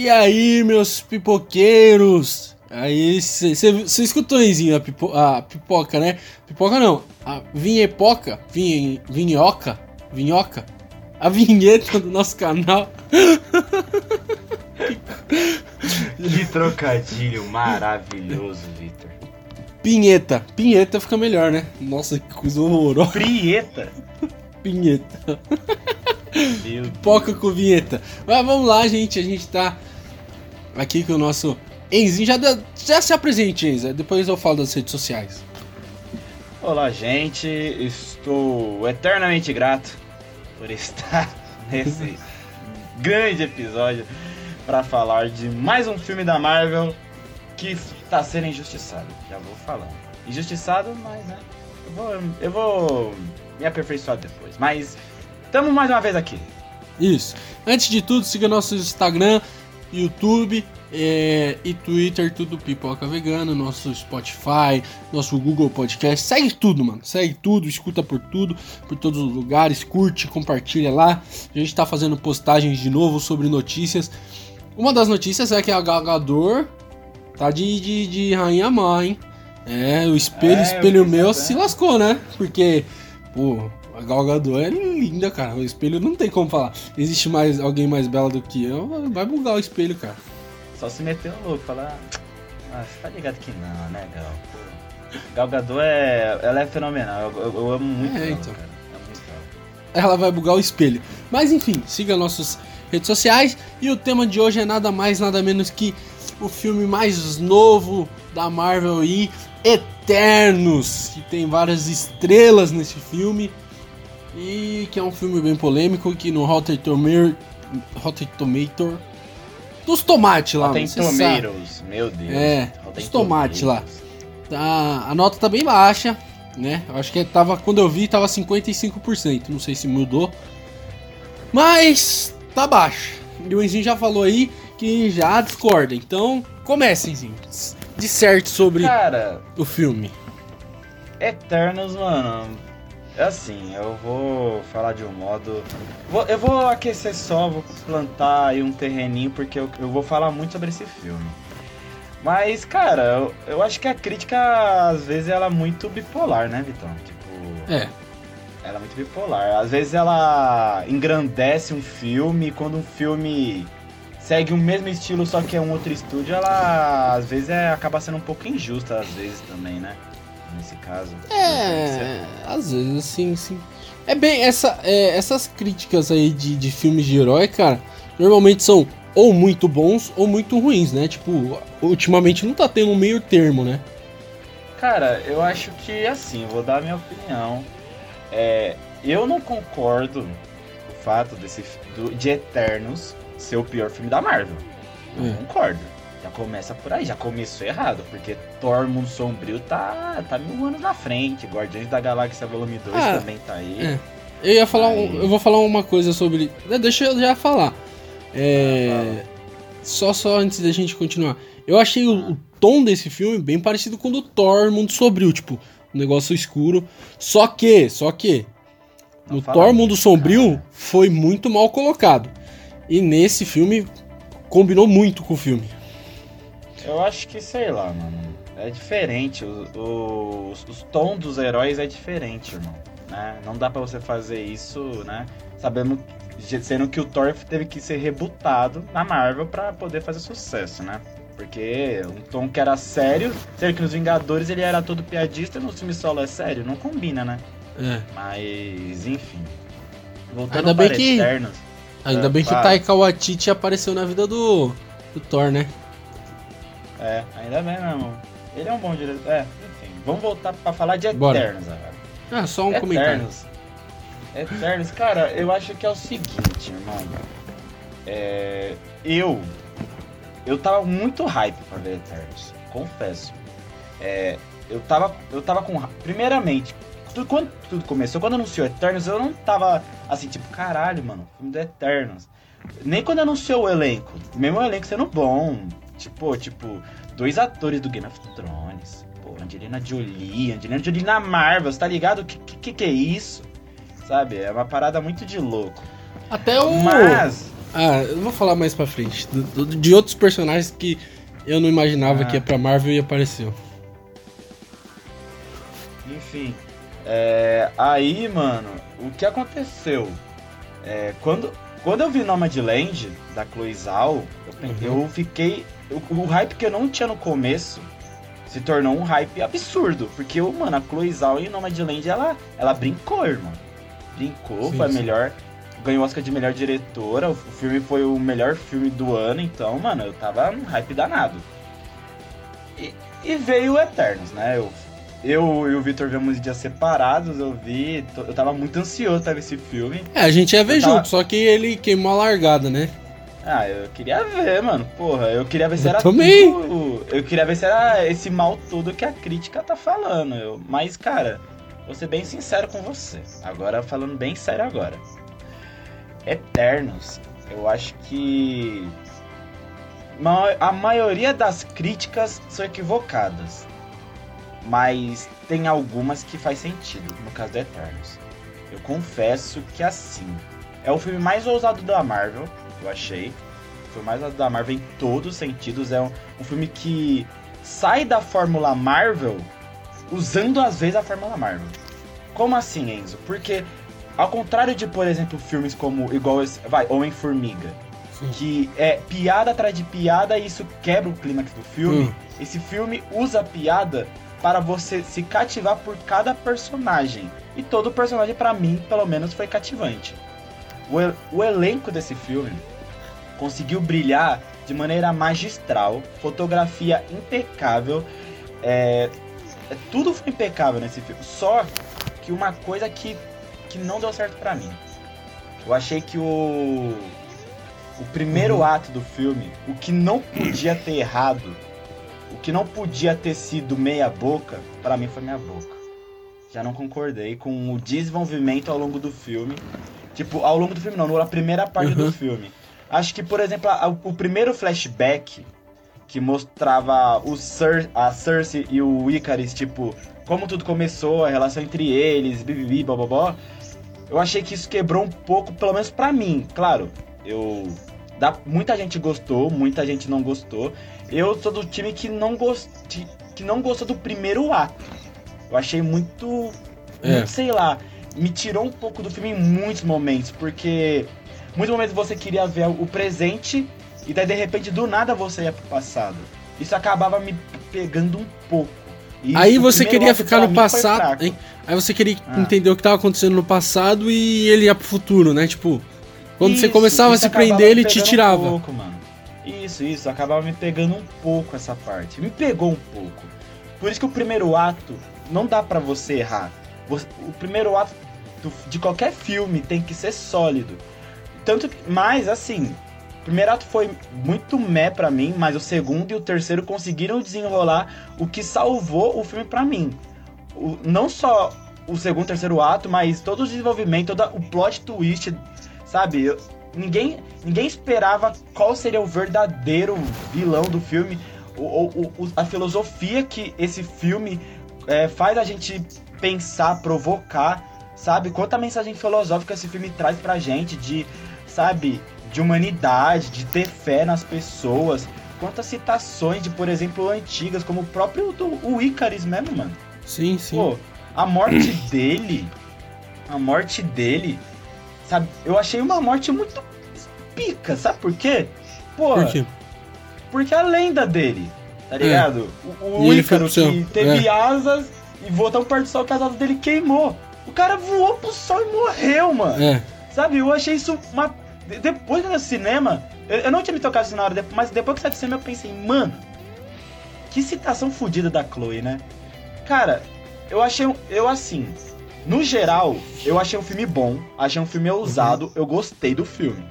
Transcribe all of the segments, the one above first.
E aí, meus pipoqueiros? Aí, você escutou, Enzinho, a, pipo, a pipoca, né? Pipoca não, a vinhepoca, vinhe, vinhoca, vinhoca, a vinheta do nosso canal. Que trocadilho maravilhoso, Victor. Pinheta, pinheta fica melhor, né? Nossa, que coisa horrorosa. Prieta? Pinheta. Pipoca com vinheta. Mas vamos lá, gente, a gente tá aqui com o nosso Enzinho, já, já se apresente, Enzo. Depois eu falo das redes sociais. Olá, gente. Estou eternamente grato por estar nesse grande episódio para falar de mais um filme da Marvel que está sendo injustiçado. Já vou falando. Injustiçado, mas né? Eu vou, eu vou me aperfeiçoar depois. Mas estamos mais uma vez aqui. Isso. Antes de tudo, siga nosso Instagram, YouTube, é, e Twitter, tudo Pipoca Vegana, nosso Spotify, nosso Google Podcast. Segue tudo, mano. Segue tudo, escuta por tudo, por todos os lugares, curte, compartilha lá. A gente tá fazendo postagens de novo sobre notícias. Uma das notícias é que a Galgador tá de, de, de rainha mãe, hein? É, o espelho, é, espelho meu se lascou, né? Porque, pô, a Gal Gadot é linda, cara. O espelho não tem como falar. Existe mais alguém mais bela do que eu? Vai bugar o espelho, cara. Só se meter um louco, falar. Ah, você tá ligado que não, né, Gal? Gal Gadot é. Ela é fenomenal. Eu, eu, eu amo muito é, ela, então. cara. É ela vai bugar o espelho. Mas enfim, siga nossas redes sociais. E o tema de hoje é nada mais, nada menos que o filme mais novo da Marvel e Eternos, que tem várias estrelas nesse filme. E que é um filme bem polêmico, que no Rotten Tomatoes, Rotten dos tomates lá. Tem tomatoes, meu Deus. É, os tomates lá. Tá, a nota tá bem baixa, né? Eu acho que tava, quando eu vi, tava 55%. Não sei se mudou. Mas tá baixo. E o Enzinho já falou aí que já discorda. Então, comece, Enzinho. De certo sobre Cara, o filme. Eternos, mano é assim, eu vou falar de um modo. Vou, eu vou aquecer só, vou plantar aí um terreninho, porque eu, eu vou falar muito sobre esse filme. Mas, cara, eu, eu acho que a crítica, às vezes, ela é muito bipolar, né, Vitão? Tipo. É. Ela é muito bipolar. Às vezes ela engrandece um filme, quando um filme segue o mesmo estilo, só que é um outro estúdio, ela às vezes é, acaba sendo um pouco injusta, às vezes também, né? Nesse caso. É, às vezes assim, sim. É bem, essa, é, essas críticas aí de, de filmes de herói, cara, normalmente são ou muito bons ou muito ruins, né? Tipo, ultimamente não tá tendo um meio termo, né? Cara, eu acho que assim, vou dar a minha opinião. É, eu não concordo com o fato desse, do, de Eternos ser o pior filme da Marvel. Não é. concordo. Já começa por aí, já começou errado, porque Thor Mundo Sombrio tá, tá mil anos na frente, Guardiões da Galáxia Volume 2 ah, também tá aí. É. Eu ia falar, aí... eu vou falar uma coisa sobre. Né, deixa eu já falar. É... Ah, só, só antes da gente continuar. Eu achei o, o, tom desse filme bem parecido com o do Thor Mundo Sombrio, tipo, um negócio escuro. Só que, só que, Não no Thor Mundo Sombrio foi muito mal colocado. E nesse filme combinou muito com o filme. Eu acho que, sei lá, mano. É diferente. O, os, os tons dos heróis é diferente, irmão. Né? Não dá para você fazer isso, né? Sabendo, sendo que o Thor teve que ser rebutado na Marvel para poder fazer sucesso, né? Porque um tom que era sério, sendo que nos Vingadores ele era todo piadista, no filme solo é sério, não combina, né? É. Mas, enfim. Voltando ainda bem que Ainda é, bem que o Taika Waititi apareceu na vida do, do Thor, né? É, ainda bem, meu irmão. Ele é um bom diretor. É, enfim. Vamos voltar pra falar de Eternos agora. Ah, só um Eternos. comentário. Eternos, cara, eu acho que é o seguinte, irmão. É, eu. Eu tava muito hype pra ver Eternos. Confesso. É, eu tava. Eu tava com. Primeiramente, tudo, quando tudo começou, quando anunciou Eternos, eu não tava assim, tipo, caralho, mano, filme do Eternos. Nem quando anunciou o elenco. Mesmo o elenco sendo bom, Tipo, tipo, dois atores do Game of Thrones. Pô, Angelina Jolie, Angelina Jolie na Marvel, você tá ligado? O que, que, que é isso? Sabe? É uma parada muito de louco. Até o. Mas. Ah, eu vou falar mais pra frente. do- do- De outros personagens que eu não imaginava Ah. que ia pra Marvel e apareceu. Enfim, é, aí, mano, o que aconteceu? É, quando, quando eu vi Nomadland, da Chloe Zhao, eu, Uhum. eu fiquei... O, o hype que eu não tinha no começo se tornou um hype absurdo. Porque, o- mano, a Chloe Zhao em Nomadland, ela, ela brincou, irmão. Brincou, Sim, foi sim. melhor... Ganhou Oscar de melhor diretora, o, filme foi o melhor filme do ano, então, mano, eu tava num hype danado. E, e veio o Eternos, né? Eu, eu e o Victor vimos dias separados, eu vi, eu tava muito ansioso pra ver esse filme. É, a gente ia ver Eu tava- junto, só que ele queimou a largada, né? Ah, eu queria ver, mano. Porra, eu queria ver se Eu era também. tudo- Eu queria ver se era esse mal todo que a crítica tá falando. Eu, mas, cara, vou ser bem sincero com você. Agora, falando bem sério agora. Eternos, eu acho que. A maioria das críticas são equivocadas. Mas tem algumas que faz sentido, no caso do Eternos. Eu confesso que assim. É o filme mais ousado da Marvel, eu achei. Foi o mais ousado da Marvel em todos os sentidos. É um, um filme que sai da fórmula Marvel usando às vezes a fórmula Marvel. Como assim, Enzo? Porque ao contrário de, por exemplo, filmes como igual esse, vai, Homem-Formiga, que é piada atrás de piada e isso quebra o clímax do filme. Hum. Esse filme usa a piada para você se cativar por cada personagem. E todo personagem, pra mim, pelo menos, foi cativante. O, el- o elenco desse filme conseguiu brilhar de maneira magistral, fotografia impecável, é, é- tudo foi impecável nesse filme. Só que uma coisa que, que não deu certo pra mim. Eu achei que o o primeiro Uhum. ato do filme, o que não podia ter errado, o que não podia ter sido meia boca, pra mim foi meia boca. Já não concordei com o desenvolvimento ao longo do filme. Tipo, ao longo do filme não, na primeira parte Uhum. do filme. Acho que, por exemplo, a- o primeiro flashback que mostrava o Cer a Cersei e o Icarus, tipo, como tudo começou, a relação entre eles, bibibi, bababó. Eu achei que isso quebrou um pouco, pelo menos pra mim. Claro, eu. Dá, muita gente gostou, muita gente não gostou. Eu sou do time que não, gost, que não gostou do primeiro ato. Eu achei muito. É. muito, sei lá. Me tirou um pouco do filme em muitos momentos, porque. Muitos momentos você queria ver o presente e daí de repente do nada você ia pro passado. Isso acabava me pegando um pouco. E Aí você queria ficar no passado. Aí você queria Ah. entender o que tava acontecendo no passado e ele ia pro futuro, né? Tipo, quando você Isso, começava a se prender, ele te tirava. Um pouco, mano. Isso, isso, acabava me pegando um pouco essa parte. Me pegou um pouco. Por isso que o primeiro ato não dá pra você errar. O primeiro ato de qualquer filme tem que ser sólido. Tanto que, mas assim, o primeiro ato foi muito meh pra mim, mas o segundo e o terceiro conseguiram desenrolar o que salvou o filme pra mim. O- não só o segundo e terceiro ato, mas todo o desenvolvimento, todo o plot twist, sabe? Eu- ninguém, ninguém esperava qual seria o verdadeiro vilão do filme, o- a filosofia que esse filme é, faz a gente pensar, provocar, sabe? Quanta mensagem filosófica esse filme traz pra gente de, sabe, de humanidade, de ter fé nas pessoas. Quantas citações de, por exemplo, antigas, como o próprio do, o Icarus mesmo, mano. Sim, sim. Pô, a morte dele, a morte dele, sabe? Eu achei uma morte muito pica, sabe por quê? Pô, Por quê? porque a lenda dele, tá ligado? O, o É. Ele foi Ícaro céu, que teve é. asas e voou tão perto do sol que as asas dele queimou. O cara voou pro sol e morreu, mano. É. Sabe, eu achei isso uma. de- Depois no cinema, eu, eu não tinha me tocado isso na hora, mas depois que saiu do cinema eu pensei, mano, que citação fodida da Chloe, né? Cara, eu achei. Eu assim. No geral, eu achei um filme bom, achei um filme ousado, eu gostei do filme.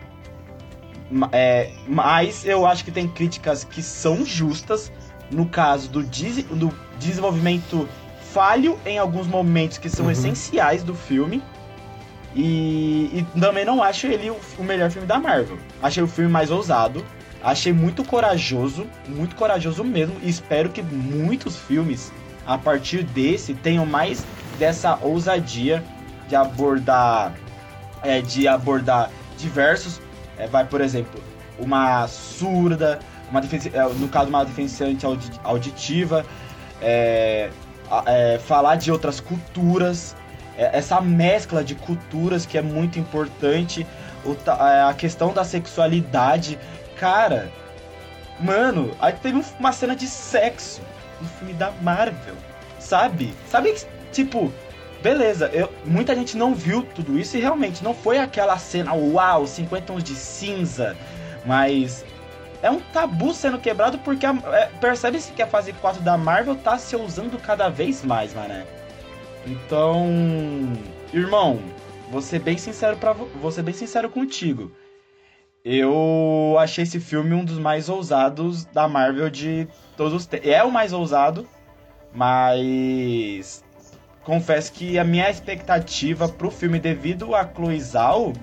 É, mas eu acho que tem críticas que são justas, no caso do, des- do desenvolvimento falho em alguns momentos que são Uhum. essenciais do filme. E, e também não acho ele o, o melhor filme da Marvel. Achei o filme mais ousado. Achei muito corajoso, muito corajoso mesmo. E espero que muitos filmes, a partir desse, tenham mais dessa ousadia de abordar. é, de abordar diversos É, vai, por exemplo, uma surda, uma é, no caso, uma deficiente audi- auditiva, é, é, falar de outras culturas, é, essa mescla de culturas que é muito importante, o é, a questão da sexualidade. Cara, mano, aí teve um- uma cena de sexo no filme da Marvel, sabe? Sabe, que, tipo, beleza, eu, muita gente não viu tudo isso e realmente não foi aquela cena, uau, 50 tons de cinza, mas é um tabu sendo quebrado porque é, percebe-se que a fase 4 da Marvel tá se usando cada vez mais, mané. Então, irmão, ser bem sincero para ser bem sincero contigo. Eu achei esse filme um dos mais ousados da Marvel de todos os tempos. É o mais ousado, mas confesso que a minha expectativa pro filme devido a Chloe Zhao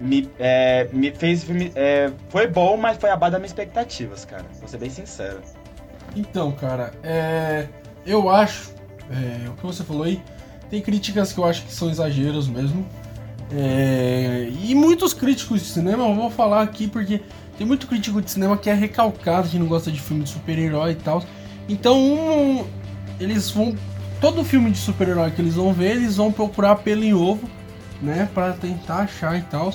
me, é, me fez filme. é, foi bom, mas foi abaixo das minhas expectativas, cara. Vou ser bem sincero. Então, cara, é, eu acho, é, o que você falou aí, tem críticas que eu acho que são exageros mesmo. É, e muitos críticos de cinema, eu vou falar aqui porque tem muito crítico de cinema que é recalcado, que não gosta de filme de super-herói e tal. Então, um, eles vão. Todo filme de super-herói que eles vão ver, eles vão procurar pelo em ovo, né? Pra tentar achar e tal.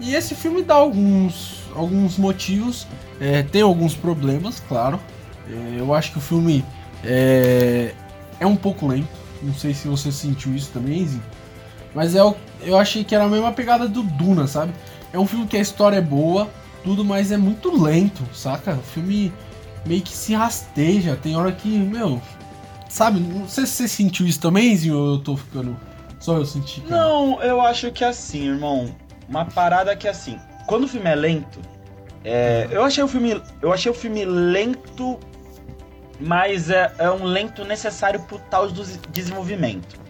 E esse filme dá alguns, alguns motivos, é, tem alguns problemas, claro. É, eu acho que o filme é, é um pouco lento. Não sei se você sentiu isso também, Zinho. Mas é o, eu achei que era a mesma pegada do Duna, sabe? É um filme que a história é boa, tudo, mas é muito lento, saca? O filme meio que se rasteja. Tem hora que, meu. Sabe? Não sei se você sentiu isso também, Zinho, ou eu tô ficando. Só eu senti. cara? Não, eu acho que assim, irmão. Uma parada que assim, quando o filme é lento, é, eu achei o filme, eu achei o filme lento, mas é, é um lento necessário pro tal do desenvolvimento.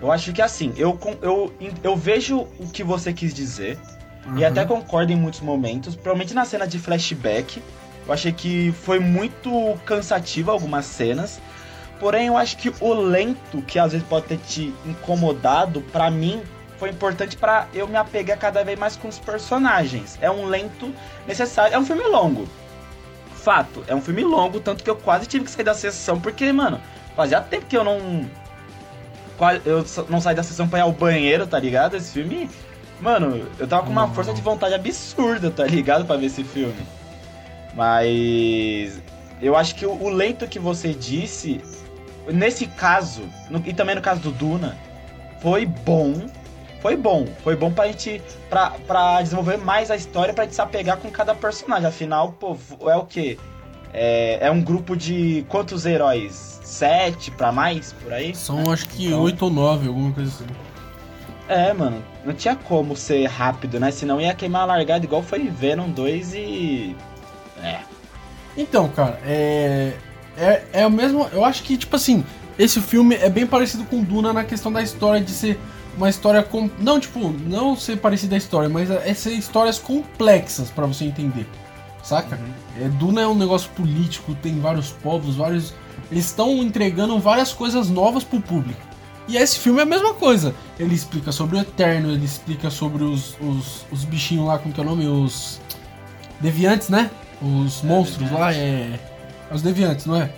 Eu acho que assim, eu, eu, eu vejo o que você quis dizer e Uhum. até concordo em muitos momentos, provavelmente na cena de flashback. Eu achei que foi muito cansativo algumas cenas. Porém, eu acho que o lento, que às vezes pode ter te incomodado, pra mim, foi importante pra eu me apegar cada vez mais com os personagens. É um lento necessário. É um filme longo. Fato, é um filme longo, tanto que eu quase tive que sair da sessão, porque, mano, fazia tempo que eu não. Eu não saí da sessão pra ir ao banheiro, tá ligado? Esse filme. Mano, eu tava com uma Não. força de vontade absurda, tá ligado? Pra ver esse filme. Mas. Eu acho que o lento que você disse, nesse caso, no- e também no caso do Duna, foi bom. Foi bom. Foi bom pra gente. Pra, pra desenvolver mais a história, pra gente se apegar com cada personagem. Afinal, pô, é o quê? É, é um grupo de quantos heróis? Sete pra mais? Por aí? São acho que Então- 8 ou 9, alguma coisa assim. É, mano, não tinha como ser rápido, né? Senão ia queimar a largada igual foi Venom 2 e. É. Então, cara, é. É, é o mesmo. Eu acho que, tipo assim, esse filme é bem parecido com Duna na questão da história de ser uma história com. Não, tipo, não ser parecida a história, mas é ser histórias complexas pra você entender. Saca? É, Duna é um negócio político, tem vários povos, vários. Eles estão entregando várias coisas novas pro público. E esse filme é a mesma coisa. Ele explica sobre o Eterno, ele explica sobre os, os, os bichinhos lá, como que é o nome? Os. Deviantes, né? Os monstros lá, é. É os Deviantes, não é?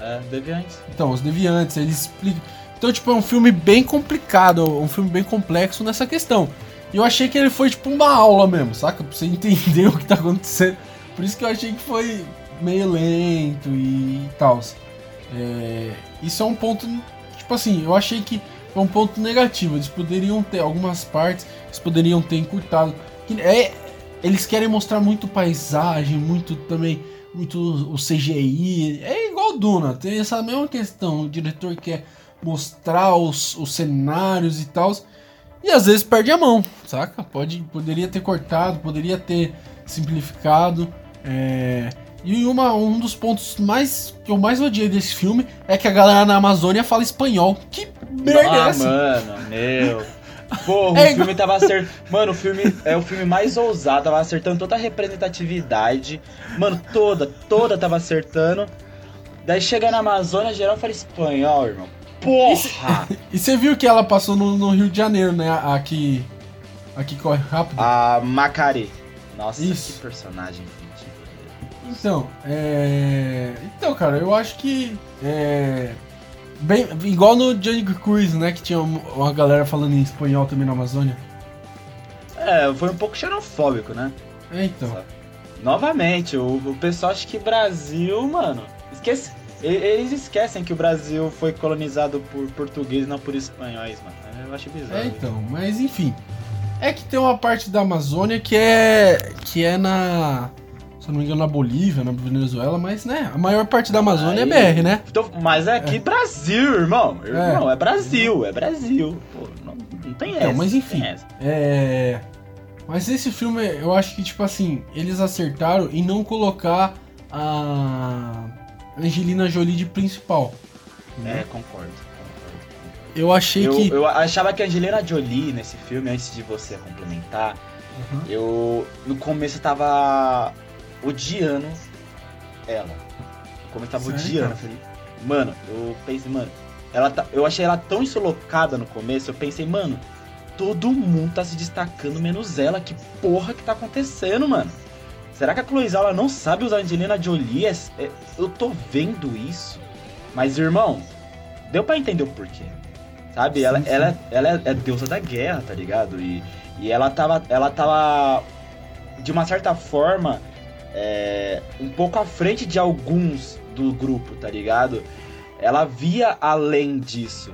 É, Deviantes. Então, os Deviantes, ele explica. Então, tipo, é um filme bem complicado, um filme bem complexo nessa questão. E eu achei que ele foi, tipo, uma aula mesmo, saca? Pra você entender o que tá acontecendo. Por isso que eu achei que foi meio lento e tal. É, isso é um ponto, tipo assim, eu achei que foi um ponto negativo. Eles poderiam ter algumas partes, eles poderiam ter encurtado. É, eles querem mostrar muito paisagem, muito também, muito o CGI. É igual Duna, tem essa mesma questão. O diretor quer mostrar os, os cenários e tal. E às vezes perde a mão, saca? Pode, poderia ter cortado, poderia ter simplificado. É... E uma, um dos pontos mais que eu mais odiei desse filme é que a galera na Amazônia fala espanhol. Que merda é ah, essa? mano, meu. Porra, É o filme tava acertando. Mano, o filme é o filme mais ousado, tava acertando toda a representatividade. Mano, toda, toda tava acertando. Daí chega na Amazônia, geral fala espanhol, irmão. Porra! E você viu que ela passou no, no Rio de Janeiro, né? Aqui. Aqui corre rápido. A Macari. Nossa, Isso. que personagem. Então, é. Então, cara, eu acho que. É. Bem, igual no Jungle Cruise, né? Que tinha um- uma galera falando em espanhol também na Amazônia. É, foi um pouco xenofóbico, né? É, então. Sabe? Novamente, o, o pessoal acha que Brasil, mano. Esquece. Eles esquecem que o Brasil foi colonizado por português, não por espanhóis, mano. Eu acho bizarro. É, então, mas enfim. É que tem uma parte da Amazônia que é. que é na. Se não me engano, na Bolívia, na Venezuela, mas né, a maior parte da Amazônia Aí- é BR, né? Então, mas é aqui Brasil, irmão. É. Irmão, é, Brasil, é Brasil. Pô, não, não tem Então, essa. mas não enfim. tem essa. É. Mas esse filme, eu acho que, tipo assim, eles acertaram em não colocar a Angelina Jolie de principal. É, concordo. concordo. Eu achei Eu, que. eu achava que a Angelina Jolie nesse filme, antes de você complementar, Uhum. eu no começo eu tava odiando ela. No começo eu tava Sério? odiando. Eu falei, mano, eu pensei, mano, ela tá, eu achei ela tão insulocada no começo, eu pensei, mano, todo mundo tá se destacando menos ela. Que porra que tá acontecendo, mano? Será que a Chloe Zhao, ela não sabe usar a Angelina Jolie? É- é- eu tô vendo isso. Mas, irmão, deu pra entender o porquê. Sabe? Sim, ela, sim. ela, ela é- é deusa da guerra, tá ligado? E, e ela tava. Ela tava. De uma certa forma. É, um pouco à frente de alguns do grupo, tá ligado? Ela via além disso.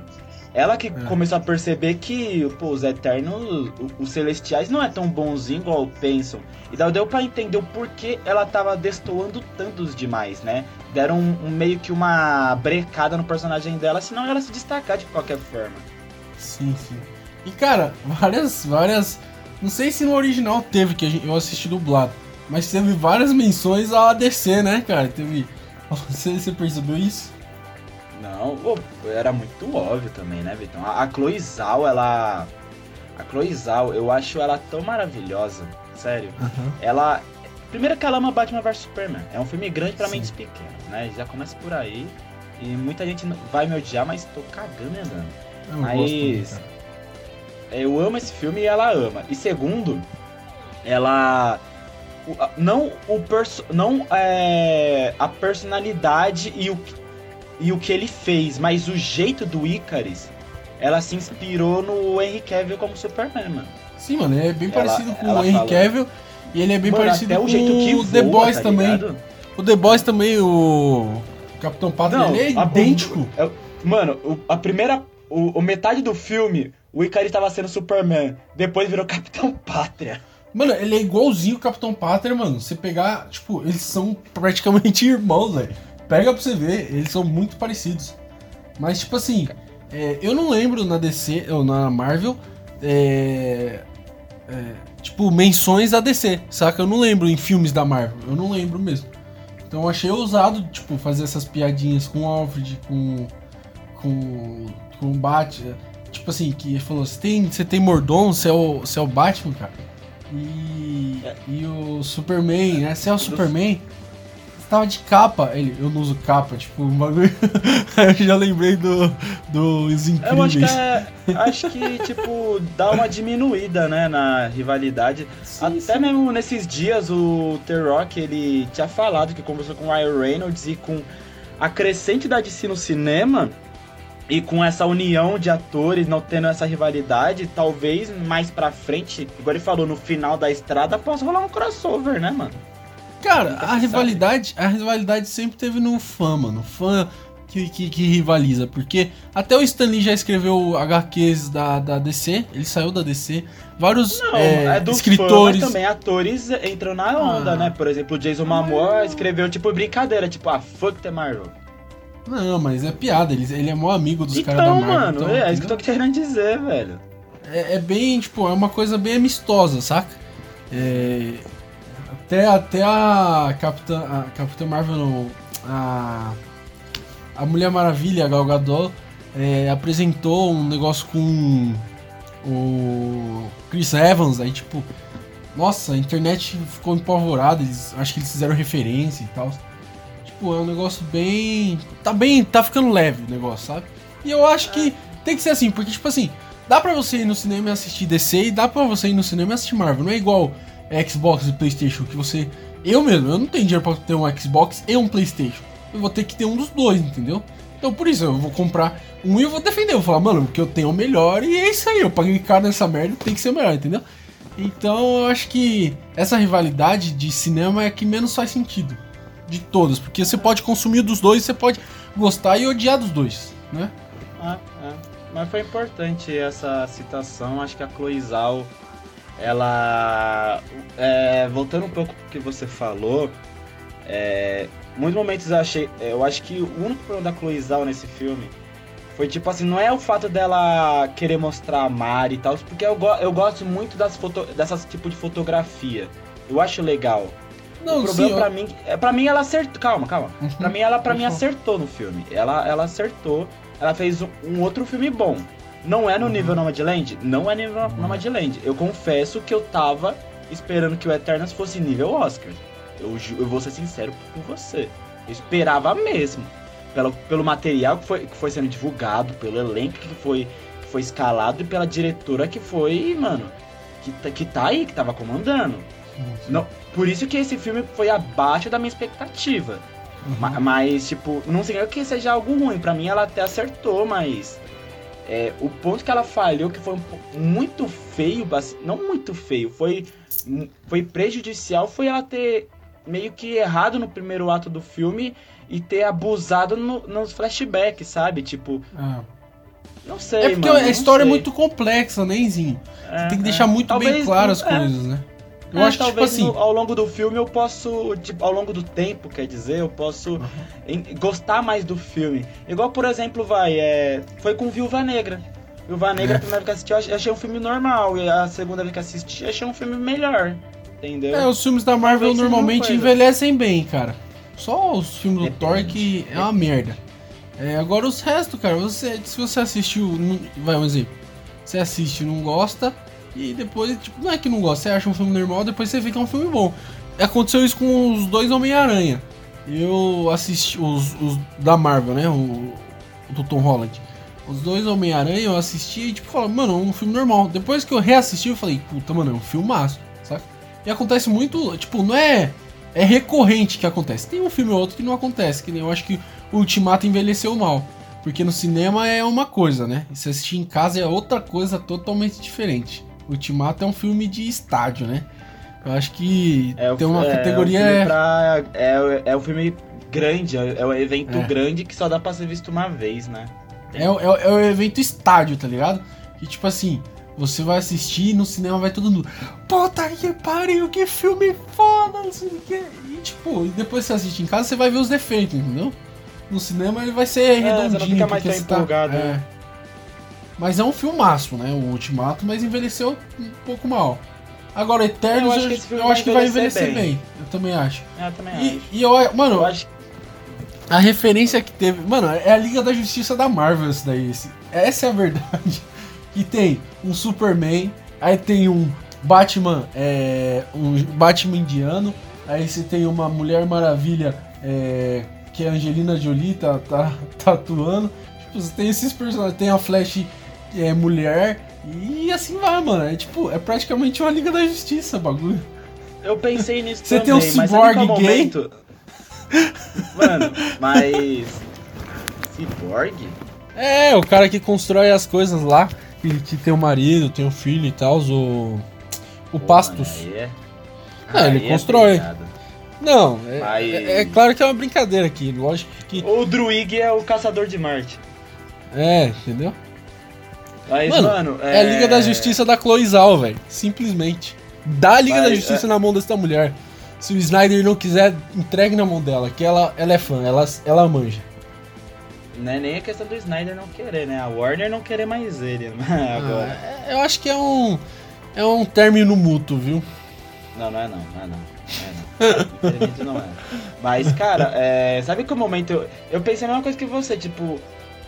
Ela que começou a perceber que, pô, os Eternos, os Celestiais não é tão bonzinho igual pensam. E daí deu pra entender o porquê ela tava destoando tantos demais, né? Deram um, um- meio que uma brecada no personagem dela, senão ela se destacar de qualquer forma. Sim, sim. E cara, várias, várias. Não sei se no original teve, que eu assisti dublado. Mas teve várias menções à ADC, né, cara? Teve. Você, você percebeu isso? Não, pô, era muito óbvio também, né, Vitão? A, a Chloe Zhao, ela... A Chloe Zhao, eu acho ela tão maravilhosa, sério. Ela... Primeiro que ela ama Batman vs Superman. É um filme grande pra Sim. mentes pequenas, né? Já começa por aí. E muita gente vai me odiar, mas tô cagando e andando. Eu Mas- gosto. Eu amo esse filme e ela ama. E segundo, ela não o perso não é, a personalidade e o que- e o que ele fez, mas o jeito do Icarus, ela se inspirou no Henry Cavill como Superman, mano. Sim, mano, ele é bem Ela- parecido com o Henry fala- Cavill. E ele é bem Mano, parecido com o jeito que o The voa, Boys tá também. O The Boys também, o Capitão Pátria, ele é a- idêntico. é- mano, o- a primeira o, o metade do filme, o Icarus tava sendo Superman, depois virou Capitão Pátria. Mano, ele é igualzinho o Capitão Pátria, mano. Você pegar, tipo, eles são praticamente irmãos, velho. Pega pra você ver, eles são muito parecidos. Mas, tipo assim, é, eu não lembro na DC, ou na Marvel, é, é, tipo, menções a DC, saca? Eu não lembro em filmes da Marvel, eu não lembro mesmo. Então eu achei ousado, tipo, fazer essas piadinhas com o Alfred, com. com. com o Batman. Tipo assim, que ele falou: você tem, você tem mordomo, você é, o, você é o Batman, cara. E. E o Superman, né? Você é o Superman? Você tava de capa. Ele, eu não uso capa, tipo, um bagulho. eu já lembrei do. dos Eu acho que incríveis. é, acho que, tipo, dá uma diminuída, né, na rivalidade. Sim, Até sim. mesmo nesses dias o The Rock, ele tinha falado que conversou com o Ryan Reynolds e com a crescente da DC no cinema e com essa união de atores não tendo essa rivalidade, talvez mais pra frente, igual ele falou, no final da estrada, possa rolar um crossover, né, mano? Cara, a rivalidade, a rivalidade sempre teve no fã, mano. Fã que, que, que rivaliza. Porque até o Stan Lee já escreveu HQs da, da DC, ele saiu da DC. Vários Não, é, é, do escritores. fã, mas também atores entram na onda, Ah. né? Por exemplo, o Jason Momoa escreveu, tipo, brincadeira, tipo, ah, fuck the Marvel. Não, mas é piada, ele, ele é maior amigo dos caras da Então, Marvel. mano, então, é isso que eu tô querendo dizer, velho. é, é bem, tipo, é uma coisa bem amistosa, saca? É, até, até a Capitã, a Capitã Marvel, não, a, a Mulher Maravilha, a Gal Gadot, é, apresentou um negócio com o Chris Evans, aí tipo, nossa, a internet ficou empavorada, eles, acho que eles fizeram referência e tal. Tipo, é um negócio bem. Tá bem. Tá ficando leve o negócio, sabe? E eu acho que tem que ser assim, porque, tipo assim, dá pra você ir no cinema e assistir DC e dá pra você ir no cinema e assistir Marvel. Não é igual Xbox e Playstation, que você... Eu mesmo, eu não tenho dinheiro pra ter um Xbox e um Playstation. Eu vou ter que ter um dos dois, entendeu? Então por isso eu vou comprar um e eu vou defender. Eu vou falar, mano, porque eu tenho o melhor e é isso aí. Eu paguei caro nessa merda, tem que ser o melhor, entendeu? Então eu acho que essa rivalidade de cinema é a que menos faz sentido. De todas. Porque você pode consumir dos dois, você pode gostar e odiar dos dois, né? Ah, é. Mas foi importante essa citação. Acho que a Cloizal, ela. É, voltando um pouco pro que você falou, é, muitos momentos eu achei. Eu acho que o único problema da Cloizal nesse filme foi tipo assim, não é o fato dela querer mostrar a Mari e tal, porque eu, go eu gosto muito das foto dessas tipo de fotografia. Eu acho legal. Não, o problema sim, pra mim. É, pra mim ela acertou. Calma, calma. Uhum. Pra mim, ela pra mim acertou no filme. Ela, ela acertou. Ela fez um, um outro filme bom. Não é no uhum. nível Nomadland? Não é nível uhum. Nomadland. Eu confesso que eu tava esperando que o Eternas fosse nível Oscar. Eu, eu vou ser sincero com você. Eu esperava mesmo. Pelo, pelo material que foi, que foi sendo divulgado, pelo elenco que foi, que foi escalado e pela diretora que foi, mano, que, tá, que tá aí, que tava comandando. Não, por isso que esse filme foi abaixo da minha expectativa. Uhum. Mas, tipo, não significa que seja algo ruim. Para mim, ela até acertou, mas. É, o ponto que ela falhou, que foi um, muito feio, não muito feio, foi, foi prejudicial, foi ela ter meio que errado no primeiro ato do filme e ter abusado no, nos flashbacks, sabe? Tipo. Ah. Não sei, É porque mano, a história é muito complexa, né, Zinho? É, tem que deixar é. muito Talvez, bem claro as é. coisas, né? Eu é, acho que, tipo assim... No, ao longo do filme eu posso, tipo, ao longo do tempo, quer dizer, eu posso uhum. em, gostar mais do filme. Igual, por exemplo, vai, é, foi com Viúva Negra. Viúva Negra, é. a primeira vez que assisti, eu achei um filme normal. E a segunda vez que assisti, achei um filme melhor. Entendeu? É, os filmes da Marvel Talvez normalmente envelhecem bem, cara. Só os filmes do Thor que é uma merda. É, agora os restos, cara, você, se você assistiu. Vai um exemplo. Você assiste e não gosta, e depois, tipo, não é que não gosta, você acha um filme normal, depois você vê que é um filme bom. Aconteceu isso com os dois Homem-Aranha. Eu assisti os, os, da Marvel, né? O, do Tom Holland. Os dois Homem-Aranha eu assisti e tipo, falei, mano, é um filme normal. Depois que eu reassisti, eu falei, puta, mano, é um filmaço, saca? E acontece muito, tipo, não é. É recorrente que acontece. Tem um filme ou outro que não acontece, que nem eu acho que o Ultimato envelheceu mal. Porque no cinema é uma coisa, né? E se assistir em casa é outra coisa totalmente diferente. Ultimato é um filme de estádio, né? Eu acho que é, tem uma é, categoria. É um, pra, é, é um filme grande, é, é um evento é. grande que só dá pra ser visto uma vez, né? É, é, é o evento estádio, tá ligado? Que tipo assim, você vai assistir no cinema vai todo mundo. Puta que pariu, que filme foda, não sei o que. E tipo, depois você assiste em casa, você vai ver os defeitos, entendeu? No cinema ele vai ser é, redondinho. Você não fica mais tão tá- empolgado, tá, né? Mas é um filmaço, né? O Ultimato, mas envelheceu um pouco mal. Agora, Eternos, eu acho que, eu, acho que vai envelhecer bem. bem. Eu também acho. Eu também e, acho. E eu, mano, eu acho... a referência que teve. Mano, é a Liga da Justiça da Marvel, isso daí. Esse, essa é a verdade. Que tem um Superman, aí tem um Batman, é, um Batman indiano, aí você tem uma Mulher Maravilha, é, que é a Angelina Jolie, tá, tá, tá atuando. Tipo, você tem esses personagens, tem a Flash é, mulher. E assim vai, mano. É tipo, é praticamente uma Liga da Justiça, bagulho. Eu pensei nisso Você também, tem um cyborg gay? Momento... Mano, mas. Cyborg? É, o cara que constrói as coisas lá. Que, que tem um marido, tem um filho e tal, o. O Pô, Pastos. É... é ele é constrói. Não, é, mas... é, é, claro que é uma brincadeira aqui, lógico que. O Druig é o caçador de Marte. É, entendeu? Mas, mano, mano é... é... a Liga da Justiça da Cloizal, velho. Simplesmente. Dá a Liga Mas, da Justiça é... na mão dessa mulher. Se o Snyder não quiser, entregue na mão dela, que ela, ela é fã, ela, ela manja. Não é nem a questão do Snyder não querer, né? A Warner não querer mais ele né? agora. Ah, eu acho que é um. É um término mútuo, viu? Não, não é não, não é não. Não é não. Infelizmente não é. Mas, cara, é, sabe que o momento. Eu, eu pensei a mesma coisa que você, tipo,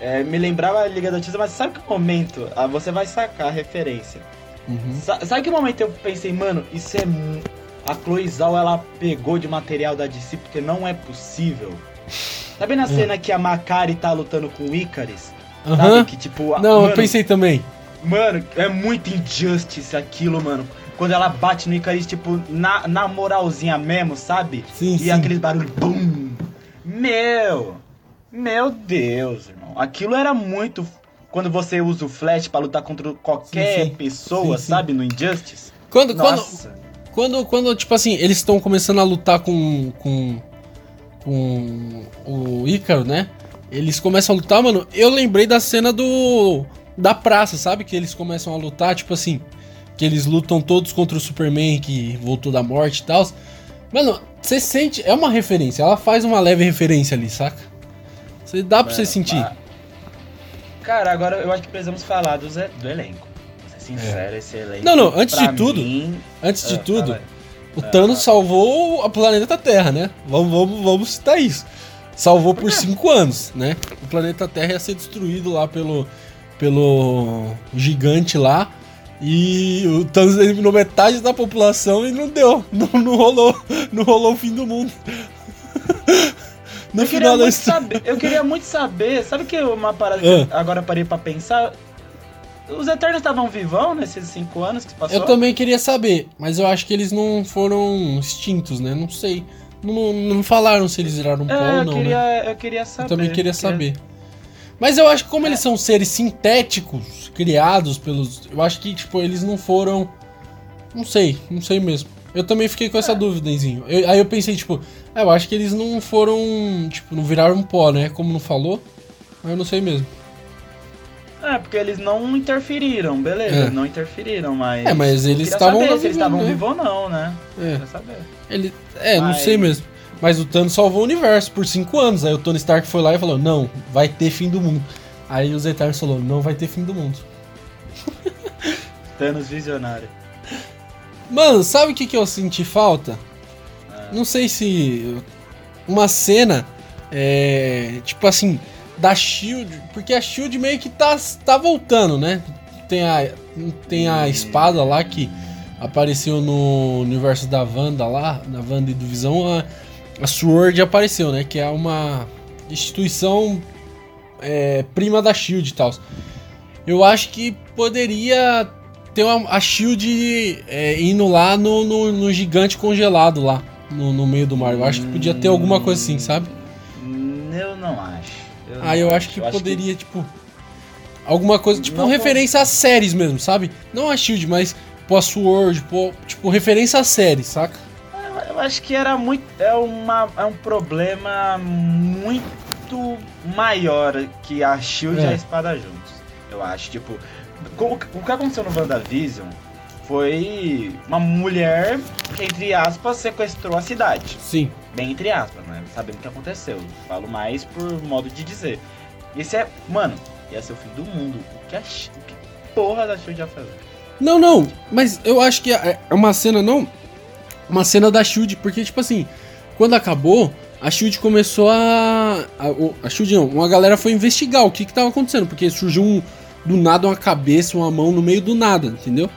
é, me lembrava a Liga da Justiça, mas sabe que momento ah, você vai sacar a referência? Uhum. Sa sabe que momento eu pensei, mano, isso é. A Cloizal ela pegou de material da DC porque não é possível. Sabe na uhum. cena que a Makari tá lutando com o Icaris? Uhum. Sabe que tipo. Não, mano, eu pensei também. Mano, é muito injustice aquilo, mano. Quando ela bate no Icarus, tipo, na, na moralzinha mesmo, sabe? Sim, e sim. aqueles barulhos, bum! Meu! Meu Deus, irmão. Aquilo era muito. Quando você usa o flash pra lutar contra qualquer Sim, sim. pessoa, Sim, sabe? No Injustice. Quando, quando, Nossa. quando, quando, tipo assim, eles estão começando a lutar com, com, com o Ícaro, né? Eles começam a lutar, mano. Eu lembrei da cena do. Da praça, sabe? Que eles começam a lutar, tipo assim. Que eles lutam todos contra o Superman que voltou da morte e tal. Mano, você sente. É uma referência. Ela faz uma leve referência ali, saca? Dá pra você sentir. mas- Cara, agora eu acho que precisamos falar do, Zé- do elenco. Pra ser sincero, esse elenco. Não, não, antes de tudo, mim- Antes de Ah, tudo, o Ah, Thanos tá. salvou a planeta Terra, né? Vamos, vamos, vamos citar isso. Salvou por cinco anos, né? O planeta Terra ia ser destruído lá pelo, pelo gigante lá. E o Thanos eliminou metade da população e não deu. Não, não rolou. Não rolou o fim do mundo. No eu, queria final da muito história. saber, eu queria muito saber, sabe que uma parada que Ah. eu agora parei pra pensar? Os Eternos estavam vivão nesses cinco anos que passou? Eu também queria saber, mas eu acho que eles não foram extintos, né? Não sei. Não, não falaram se eles viraram pó É, ou não, né? queria, eu queria saber. Eu também queria saber. Mas eu acho que como É. eles são seres sintéticos, criados pelos. Eu acho que, tipo, eles não foram. Não sei, não sei mesmo. Eu também fiquei com essa É. dúvida, Enzinho. Eu- aí eu pensei, tipo, ah, eu acho que eles não foram. Tipo, não viraram pó, né? Como não falou. Mas eu não sei mesmo. É, porque eles não interferiram, beleza, É. não interferiram, mas... É, mas eles estavam saber se eles estavam né? vivos ou não, né? É, Queria saber. ele, é não Mas- sei mesmo. Mas o Thanos salvou o universo por cinco anos. Aí o Tony Stark foi lá e falou: Não, vai ter fim do mundo. Aí os Eternos falou: Não vai ter fim do mundo. Thanos visionário. Mano, sabe o que, que eu senti falta? Ah. Não sei se. Uma cena. É. Tipo assim. Da Shield. Porque a Shield meio que tá, tá voltando, né? Tem a, tem a espada lá que apareceu no universo da Wanda lá. Na Wanda e do Visão. A, a Sword apareceu, né? Que é uma instituição é, prima da Shield e tal. Eu acho que poderia ter uma, a Shield é, indo lá no, no, no gigante congelado lá, no, no meio do mar. Eu acho que podia ter alguma coisa assim, sabe? Hum, Eu não acho. Eu Ah, eu não acho que poderia, tipo. Alguma coisa, tipo, Não referência às séries mesmo, sabe? Não a Shield, mas pô, a Sword, pô, tipo, referência às séries, saca? Eu acho que era muito. É, uma, é um problema muito maior que a Shield e É. a espada juntos. Eu acho, tipo. O, que aconteceu no WandaVision foi uma mulher que, entre aspas, sequestrou a cidade. Sim. Bem entre aspas, né? Sabendo o que aconteceu. Falo mais por modo de dizer. Esse é. Mano, ia ser o fim do mundo. O que a o que porra da Shield ia fazer? Não, não, mas eu acho que é é uma cena, não. Uma cena da Shield, porque, tipo assim, quando acabou, a Shield começou a. A, a Shield não, uma galera foi investigar o que que tava acontecendo, porque surgiu um, do nada uma cabeça, uma mão no meio do nada, entendeu?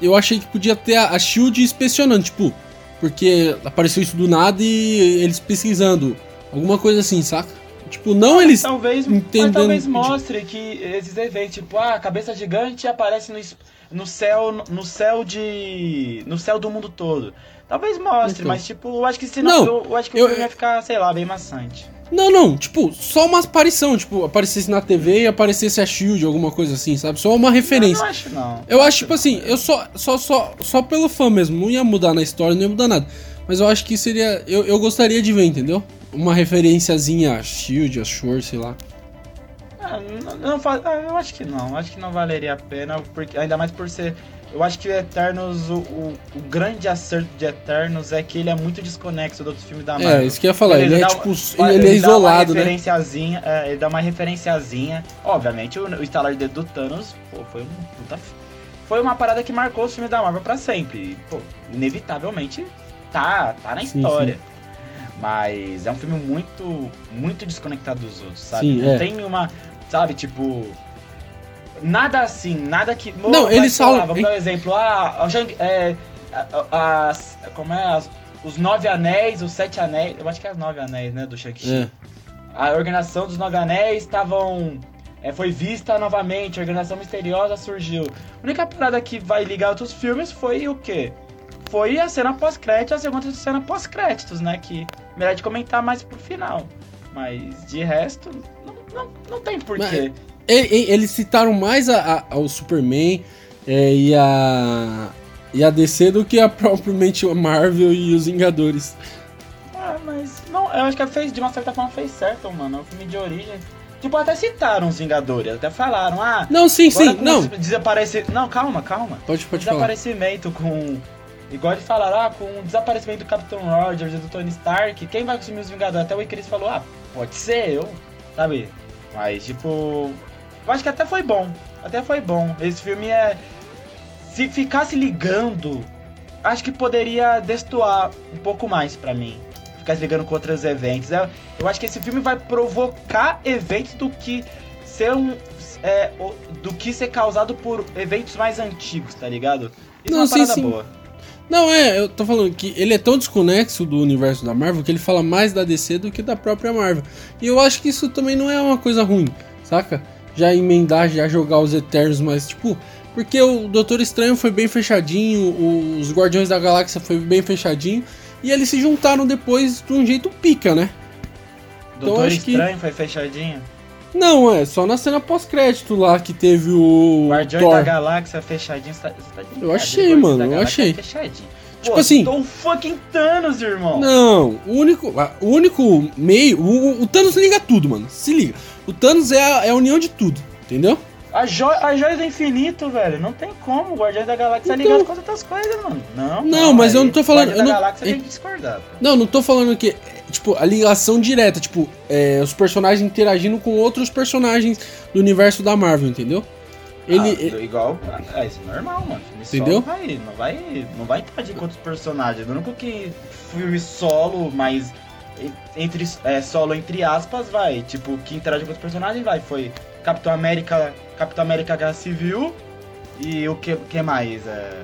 Eu achei que podia ter a, a Shield inspecionando, tipo, porque apareceu isso do nada e eles pesquisando, alguma coisa assim, saca? Tipo, não eles. Talvez, mas entendendo talvez mostre que esses eventos, tipo, ah, a cabeça gigante aparece no, no céu, no céu de, no céu do mundo todo. Talvez mostre, Então. mas tipo, eu acho que se não, Não, eu, eu acho que eu- o filme ia ficar, sei lá, bem maçante. Não, não, tipo, só uma aparição, tipo, aparecesse na TV e aparecesse a Shield, alguma coisa assim, sabe? Só uma Eu referência. não acho não. Eu acho, tipo assim, eu só, só, só, só pelo fã mesmo, não ia mudar na história, não ia mudar nada. Mas eu acho que seria. Eu, eu gostaria de ver, entendeu? Uma referenciazinha a Shield, a Shore, sei lá. Ah, não, não fa- ah, eu acho que não, acho que não valeria a pena, porque, ainda mais por ser. Eu acho que o Eternos, o, o, o grande acerto de Eternos é que ele é muito desconexo do outro filme da Marvel. É, isso que eu ia falar, ele é tipo. uma- Ele, ele é dá uma isolado, né? é, ele dá uma referenciazinha. Obviamente, o, o estalar de dedo do Thanos pô, foi um puta. Foi uma parada que marcou os filmes da Marvel pra sempre. E, pô, inevitavelmente tá, tá na Sim, história. Mas é um filme muito, muito desconectado dos outros, sabe? Sim, Não é. tem uma. Sabe, tipo. Nada assim, nada que. Não, mas, eles falam- Vamos dar um exemplo. Ah, Shang- é, a- a- como é? As- os nove anéis, os sete anéis. Eu acho que é os nove anéis, né? Do Shang-Chi. É. A organização dos nove anéis estavam é, foi vista novamente, a Organização Misteriosa surgiu. A única parada que vai ligar outros filmes foi o quê? Foi a cena pós-crédito, a segunda cena pós-créditos, né? Que melhor de comentar mais pro final. Mas de resto, não, não, não tem porquê. Eles citaram mais a, a, o Superman é, e, a, e a DC do que a propriamente a Marvel e os Vingadores. Ah, mas não, eu acho que fez, de uma certa forma fez certo, mano. É um filme de origem. Tipo, até citaram os Vingadores, até falaram, ah. Não, sim, sim, não. Desaparecer. Não, calma, calma. Pode, pode Desaparecimento falar. com. Igual de falar, ah, com o desaparecimento do Capitão Rogers e do Tony Stark, quem vai assumir os Vingadores? Até o Chris falou, ah, pode ser eu, sabe? Mas, tipo. Eu acho que até foi bom. Até foi bom. Esse filme é. Se ficasse ligando, acho que poderia destoar um pouco mais para mim ficar ligando com outros eventos. Eu, eu acho que esse filme vai provocar eventos do que ser um. É, do que ser causado por eventos mais antigos, tá ligado? Isso Não, é uma sim, sim. boa. Não, é, eu tô falando que ele é tão desconexo do universo da Marvel que ele fala mais da DC do que da própria Marvel. E eu acho que isso também não é uma coisa ruim, saca? Já emendar, já jogar os Eternos, mas tipo. Porque o Doutor Estranho foi bem fechadinho, os Guardiões da Galáxia foi bem fechadinho. E eles se juntaram depois de um jeito pica, né? Doutor então, Estranho que... foi fechadinho? Não, é só na cena pós-crédito lá que teve o. Guardiões Thor. da Galáxia fechadinho. Você tá, você tá eu achei, mano, eu achei. Fechadinho. Tipo Pô, assim. Tô fucking Thanos, irmão. Não, o único, o único meio. O, o Thanos liga tudo, mano. Se liga. O Thanos é a, é a união de tudo, entendeu? A, jo a Joia do Infinito, velho, não tem como. O Guardiões da Galáxia então... é ligado com outras coisas, mano. Não, não, mas eu não tô falando. Guardiões da Galáxia tem que discordar. Pô. Não, não tô falando que. Tipo, a ligação direta, tipo, é, os personagens interagindo com outros personagens do universo da Marvel, entendeu? Ele. Ah, igual. É, isso é normal, mano. Filme entendeu? Solo vai, não vai. Não vai interagir com outros personagens. O único que filme solo, mas. Entre, é, solo entre aspas, vai. Tipo, que interage com outros personagens, vai. Foi Capitão América, Capitão América Guerra Civil e o que, que mais? É...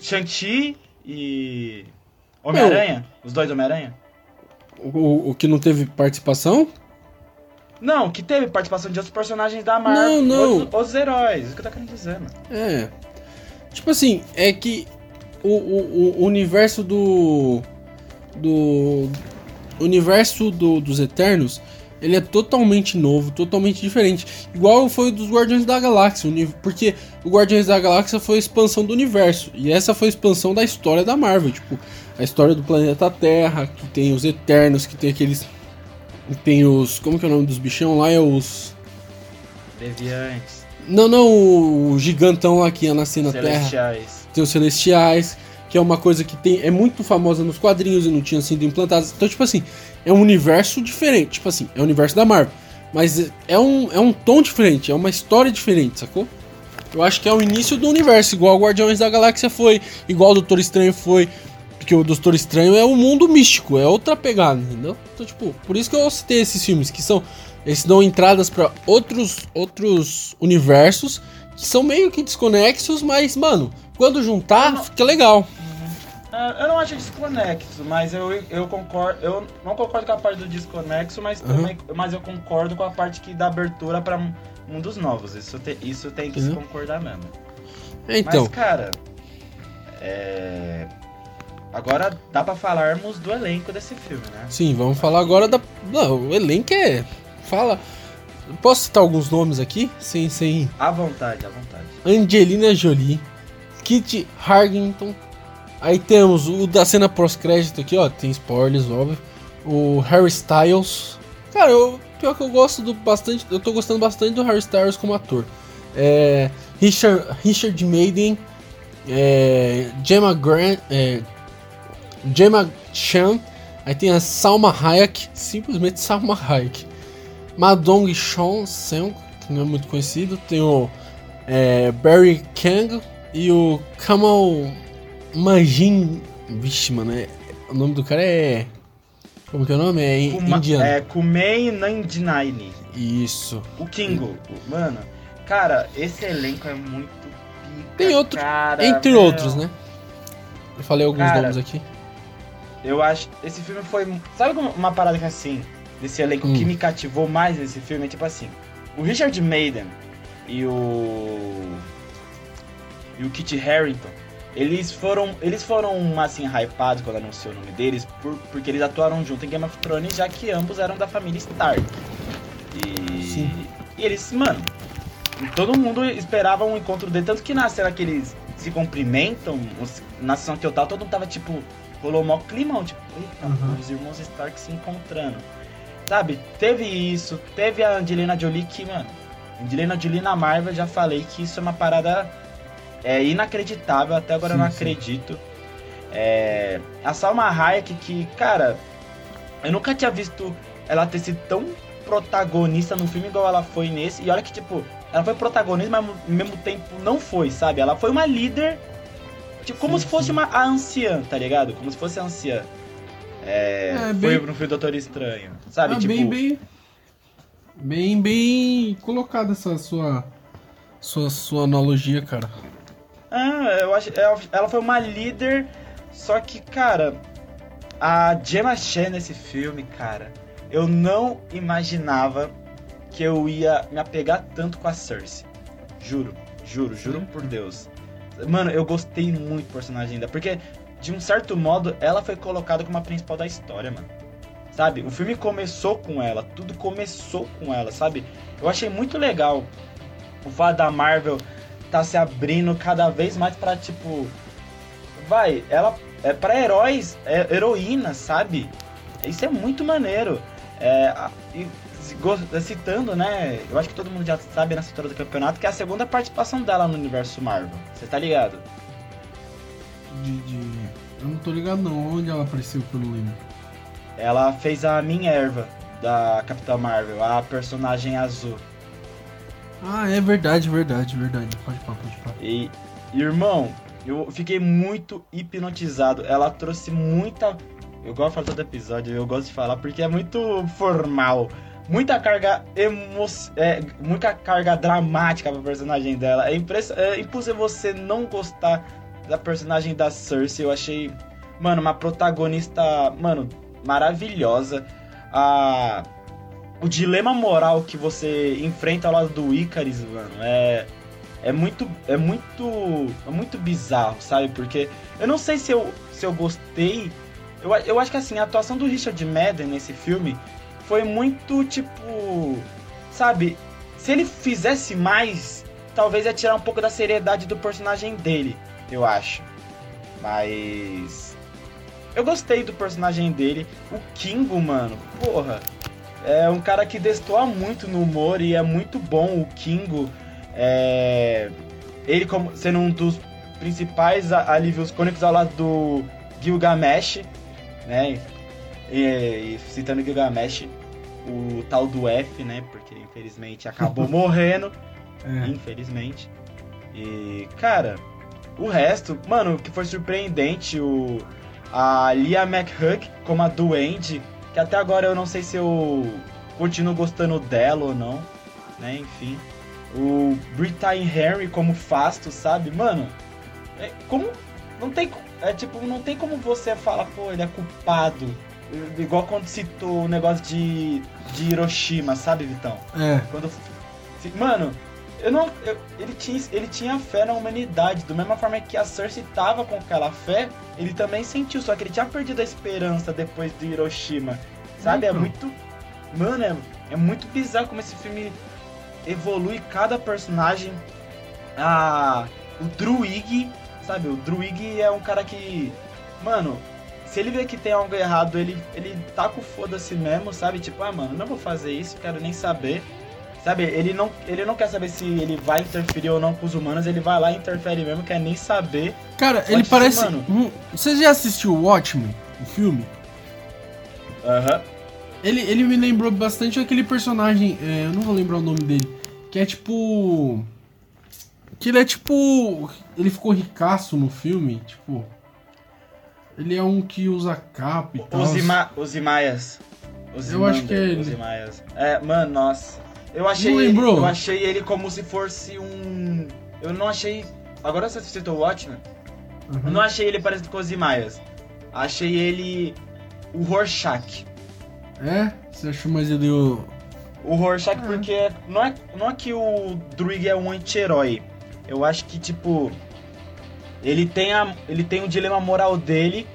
Shang-Chi e Homem-Aranha? Os dois Homem-Aranha? O, o que não teve participação? Não, que teve participação de outros personagens da Marvel. Não, não. Outros, outros heróis. Isso que eu tô querendo dizer, mano. É. Tipo assim, é que o, o, o universo do. Do. universo do, dos Eternos ele é totalmente novo, totalmente diferente. Igual foi o dos Guardiões da Galáxia, porque o Guardiões da Galáxia foi a expansão do universo. E essa foi a expansão da história da Marvel. Tipo, a história do planeta Terra, que tem os Eternos, que tem aqueles. Tem os. Como que é o nome dos bichão lá? É os. Deviantes. Não, não, o gigantão lá que ia nascer na Celestiais. Terra. Tem os Celestiais que é uma coisa que tem, é muito famosa nos quadrinhos e não tinha sido implantada. Então, tipo assim, é um universo diferente. Tipo assim, é o universo da Marvel. Mas é um, é um tom diferente, é uma história diferente, sacou? Eu acho que é o início do universo, igual o Guardiões da Galáxia foi, igual o Doutor Estranho foi. Porque o Doutor Estranho é o um mundo místico, é outra pegada, entendeu? Então, tipo, por isso que eu citei esses filmes, que são. Eles dão entradas para outros, outros universos que são meio que desconexos, mas, mano, quando juntar, fica legal. É, eu não acho desconexo, mas eu, eu concordo. Eu não concordo com a parte do desconexo, mas, uhum. também, mas eu concordo com a parte que dá abertura para mundos novos. Isso, te, isso tem que uhum. se concordar mesmo. Então. Mas, cara. É... Agora dá para falarmos do elenco desse filme, né? Sim, vamos falar agora da. Não, o elenco é. Fala. Posso citar alguns nomes aqui? Sem, sem. À vontade, à vontade. Angelina Jolie, Kit Harrington, Aí temos o da cena pós-crédito aqui, ó. Tem spoilers, óbvio. O Harry Styles. Cara, eu, pior que eu gosto do bastante. Eu tô gostando bastante do Harry Styles como ator. É, Richard, Richard Maiden. É, Gemma Grant. É, Gemma Chan. Aí tem a Salma Hayek. Simplesmente Salma Hayek. Madong Sean Seung, que não é muito conhecido. Tem o é, Barry Kang e o Kamal Majin. Vixe, mano, é... o nome do cara é. Como que é o nome? É Kuma, indiano. É Kumei Nandinaini. Isso. O Kingo. Mano, cara, esse elenco é muito pica, Tem outro. Cara, entre meu. outros, né? Eu falei alguns cara, nomes aqui. Eu acho. Esse filme foi. Sabe uma parada que assim, desse elenco hum. que me cativou mais nesse filme? É tipo assim. o Richard Maiden e o. E o Kit Harington, eles foram, eles foram assim, hypados quando anunciou o nome deles, por, porque eles atuaram junto em Game of Thrones, já que ambos eram da família Stark. E, Sim. e eles, mano, todo mundo esperava um encontro deles, tanto que na cena que eles se cumprimentam, na sessão tava, todo mundo tava tipo, rolou mó climão, tipo, eita, Uhum. os irmãos Stark se encontrando. Sabe, teve isso, teve a Angelina Jolie que, mano, Angelina Jolie na Marvel, eu já falei que isso é uma parada é, inacreditável, até agora eu Sim, não sim. acredito. É, a Salma Hayek, que, cara, eu nunca tinha visto ela ter sido tão protagonista num filme igual ela foi nesse. E olha que, tipo, ela foi protagonista, mas ao mesmo tempo não foi, sabe? Ela foi uma líder, tipo, como Sim, se fosse sim. uma a anciã, tá ligado? Como se fosse a anciã. É, É, foi bem- no filme Doutor Estranho, sabe? Ah, tipo, bem, bem. Bem, bem colocada essa sua, sua. sua analogia, cara. Ah, eu acho. ela- Ela foi uma líder, só que, cara, a Gemma Chan nesse filme, cara, eu não imaginava que eu ia me apegar tanto com a Cersei. Juro, juro, juro por Deus. Mano, eu gostei muito do personagem dela, porque, de um certo modo, ela foi colocada como a principal da história, mano. Sabe? O filme começou com ela, tudo começou com ela, sabe? Eu achei muito legal o fato da Marvel tá se abrindo cada vez mais pra, tipo. Vai, ela é pra heróis, é, heroínas, sabe? Isso é muito maneiro. É, citando, né? Eu acho que todo mundo já sabe nessa história do campeonato que é a segunda participação dela no universo Marvel. Você tá ligado? De, de- Eu não tô ligado não. Onde ela apareceu que eu não lembro? Ela fez a Minerva da Capitã Marvel, a personagem azul. Ah, é verdade, verdade, verdade. Pode pá, pode pá. E, irmão, eu fiquei muito hipnotizado. Ela trouxe muita. Eu gosto de falar todo episódio, eu gosto de falar porque é muito formal. Muita carga emo... é, muita carga dramática pra personagem dela. É, é impossível você não gostar da personagem da Cersei. Eu achei, mano, uma protagonista, mano, maravilhosa. A o dilema moral que você enfrenta ao lado do Icarus, mano, é é muito é muito é muito bizarro, sabe? Porque eu não sei se eu se eu gostei. Eu, eu acho que assim, a atuação do Richard Madden nesse filme foi muito tipo, sabe? Se ele fizesse mais, talvez ia tirar um pouco da seriedade do personagem dele, eu acho. Mas eu gostei do personagem dele. O Kingo, mano, porra. É um cara que destoa muito no humor e é muito bom. O Kingo, é... ele como sendo um dos principais alívios cônicos ao lado do Gilgamesh, né? E, e citando Gilgamesh, o tal do F, né? Porque infelizmente acabou morrendo É. infelizmente. E, cara, o resto, mano, que foi surpreendente, o a Lia McHugh como a Duende, que até agora eu não sei se eu continuo gostando dela ou não, né, enfim. O Brittany Henry como Fasto, sabe? Mano, é, como não tem é tipo, não tem como você falar, pô, ele é culpado. Igual quando citou o negócio de, de Hiroshima, sabe, Vitão? É. Quando. Mano, eu não. eu- ele, tinha, ele tinha fé na humanidade. Da mesma forma que a Cersei tava com aquela fé, ele também sentiu. Só que ele tinha perdido a esperança depois do Hiroshima. Sabe? É muito. Mano, é, é muito bizarro como esse filme evolui cada personagem. Ah, o Druig, sabe? O Druig é um cara que. Mano, se ele vê que tem algo errado, ele, ele tá com foda-se mesmo, sabe? Tipo, ah, mano, não vou fazer isso, quero nem saber. Sabe, ele não, ele não quer saber se ele vai interferir ou não com os humanos, ele vai lá e interfere mesmo, quer nem saber. Cara, ele parece. mano. Você já assistiu Watchmen, o filme? Aham. Ele, ele me lembrou bastante aquele personagem, é, eu não vou lembrar o nome dele, que é tipo. Que ele é tipo. Ele ficou ricaço no filme, tipo. Ele é um que usa capa e tal. Os, ima, os Imaias. Os Eu acho que é ele. É, mano, nossa. Eu achei Não ele, lembrou? eu achei ele como se fosse um. Eu não achei. Agora você citou o Watchmen? Uhum. Eu não achei ele parecido com os Imaias. Achei ele o Rorschach. É? Você achou mais ele o. O Rorschach, Ah. porque não é, não é que o Druig é um anti-herói. Eu acho que, tipo, ele tem, a, ele tem o dilema moral dele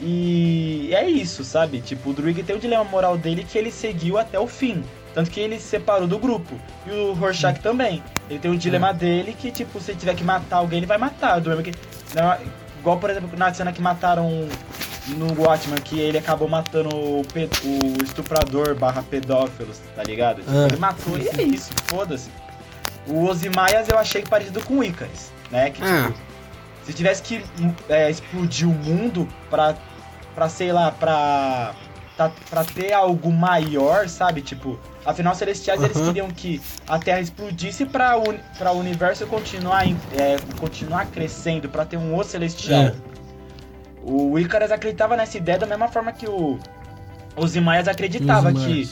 e é isso, sabe? Tipo, o Druig tem o dilema moral dele que ele seguiu até o fim. Tanto que ele se separou do grupo. E o Rorschach também. Ele tem o dilema dele que, tipo, se ele tiver que matar alguém, ele vai matar. Do mesmo que, não, igual, por exemplo, na cena que mataram no Watchman, que ele acabou matando o, pe- o estuprador barra pedófilo, tá ligado? Tipo, É. Ele matou e é isso, foda-se. O Ozymandias eu achei parecido com o Icarus, né? Que, tipo, Ah. Se tivesse que é, explodir o mundo pra, pra sei lá, pra, pra, pra ter algo maior, sabe? Tipo, afinal, os celestiais eles Aham. queriam que a Terra explodisse pra, uni, pra o universo continuar, em- é, continuar crescendo, pra ter um outro celestial. É. O Icarus acreditava nessa ideia da mesma forma que o Ozymandias acreditava que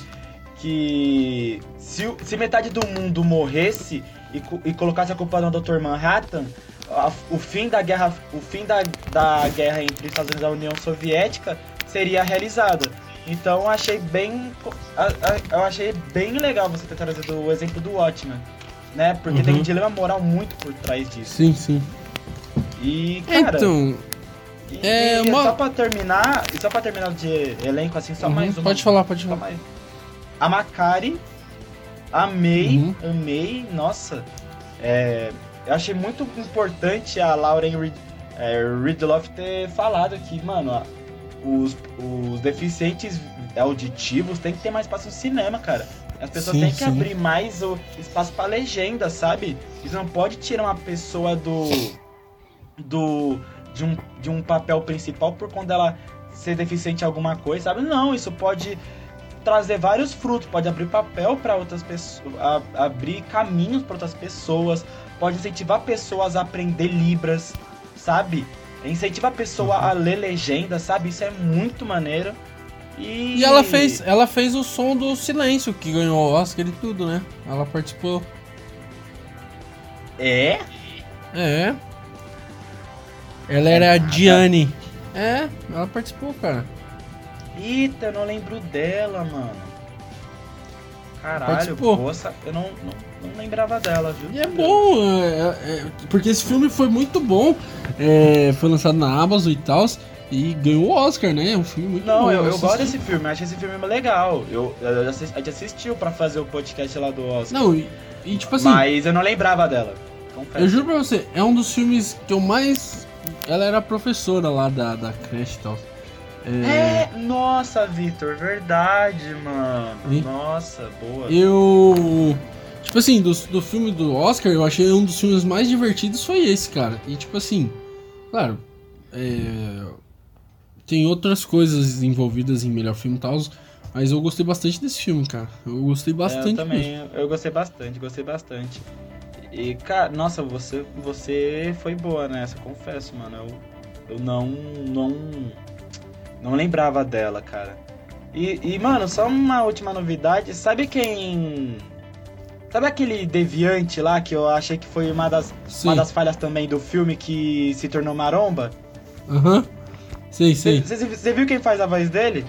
que se, se metade do mundo morresse e, e colocasse a culpa no Dr. Manhattan, a- o fim da guerra, o fim da, da guerra entre os Estados Unidos e a União Soviética seria realizado. Então eu achei bem, a- a- eu achei bem legal você ter trazido o exemplo do Watchmen, né? Porque tem Uhum. um dilema moral muito por trás disso. Sim, sim. E cara, Então, e, é e uma- só para terminar, e só para terminar de elenco assim, só uhum, mais uma pode falar, pode falar. mais. A Macari, amei, Uhum. amei, nossa. É, eu achei muito importante a Lauren Rid, é, Ridloff ter falado que, mano, os, os deficientes auditivos tem que ter mais espaço no cinema, cara. As pessoas Sim, têm que sim. abrir mais o espaço pra legenda, sabe? Isso não pode tirar uma pessoa do. do. de um, de um papel principal por quando ela ser deficiente em alguma coisa, sabe? Não, isso pode trazer vários frutos, pode abrir papel para outras pessoas, a- abrir caminhos para outras pessoas, pode incentivar pessoas a aprender libras, sabe? Incentivar a pessoa a ler legenda, sabe? Isso é muito maneiro. E, E ela fez, ela fez o som do silêncio, que ganhou o Oscar e tudo, né? Ela participou. É? É. Ela era a Diane. É, ela participou, cara. Eita, eu não lembro dela, mano. Caralho, Participou. poça, eu não, não, não lembrava dela, viu? E é bom, é, é, porque esse filme foi muito bom. é, foi lançado na Amazon e tal. E ganhou o Oscar, né? É um filme muito Não, bom. eu, eu assisti. gosto desse filme, eu acho esse filme legal. Eu, eu assis- a gente assistiu pra fazer o podcast lá do Oscar. Não, e, e tipo assim, mas eu não lembrava dela. Confesso. eu juro pra você, é um dos filmes que eu mais. Ela era professora lá da, da creche e tal. É, nossa, Vitor, verdade, mano. E? Nossa, boa. Eu. Tipo assim, do, do filme do Oscar, eu achei um dos filmes mais divertidos foi esse, cara. E tipo assim, claro, é, tem outras coisas envolvidas em melhor filme e tal, mas eu gostei bastante desse filme, cara. Eu gostei É, bastante eu mesmo. também, eu gostei bastante, gostei bastante. E, cara, nossa, você, você foi boa nessa, confesso, mano. Eu, eu não, não, não lembrava dela, cara. E, e, mano, só uma última novidade. Sabe quem... Sabe aquele deviante lá que eu achei que foi uma das, Sim. uma das falhas também do filme que se tornou maromba? Aham. Sei, sei. Você viu quem faz a voz dele?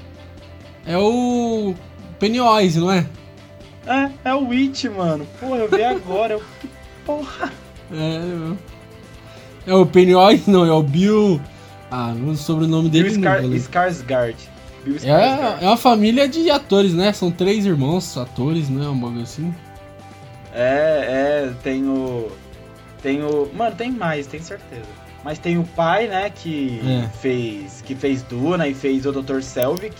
É o Pennywise, não é? É, é o Witch, mano. Porra, eu vi agora. Eu... Porra. É, é o Pennywise, não, é o Bill. Ah, não o sobrenome dele Bill não. Skar galera. Skarsgård. Bill Skarsgård. É, é uma família de atores, né? São três irmãos atores, né? Um bagulho assim. É, é, tem o. Tem o. Mano, tem mais, tenho certeza. Mas tem o pai, né, que É. fez. Que fez Duna e fez o Dr. Selvig.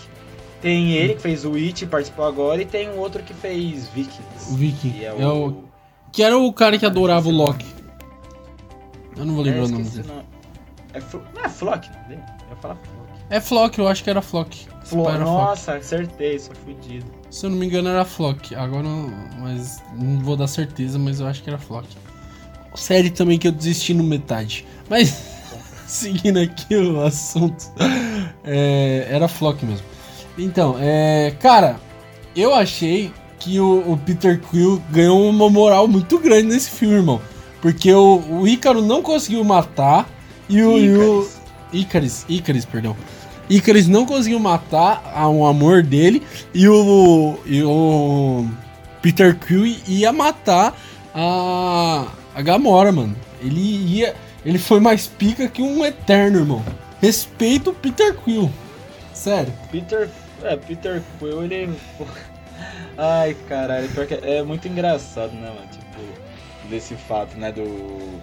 Tem ele que fez o It e participou agora. E tem um outro que fez Vikings. O Viking. Que é É o. o... Que era o cara que adorava o Loki. Eu não vou lembrar é, o nome dele. o nome. É, Flo- não é Flock? não é? Eu ia falar Flock. É Flock, eu acho que era Flock. Flo... era Flock. Nossa, acertei, sou fudido. Se eu não me engano era Flock. Agora, não- mas não vou dar certeza, mas eu acho que era Flock. Série também que eu desisti no metade. Mas, seguindo aqui o assunto, é, era Flock mesmo. Então, é, cara, eu achei que o, o Peter Quill ganhou uma moral muito grande nesse filme, irmão. Porque o, o Ícaro não conseguiu matar e o, e o, Icarus. Icaris, Icaris, perdão. Icaris não conseguiu matar o amor dele e o. E o. Peter Quill ia matar a, a Gamora, mano. Ele ia. Ele foi mais pica que um Eterno, irmão. Respeito o Peter Quill. Sério. Peter. É, Peter Quill, ele. Ai, caralho, que é muito engraçado, né, mano? Tipo, desse fato, né, do.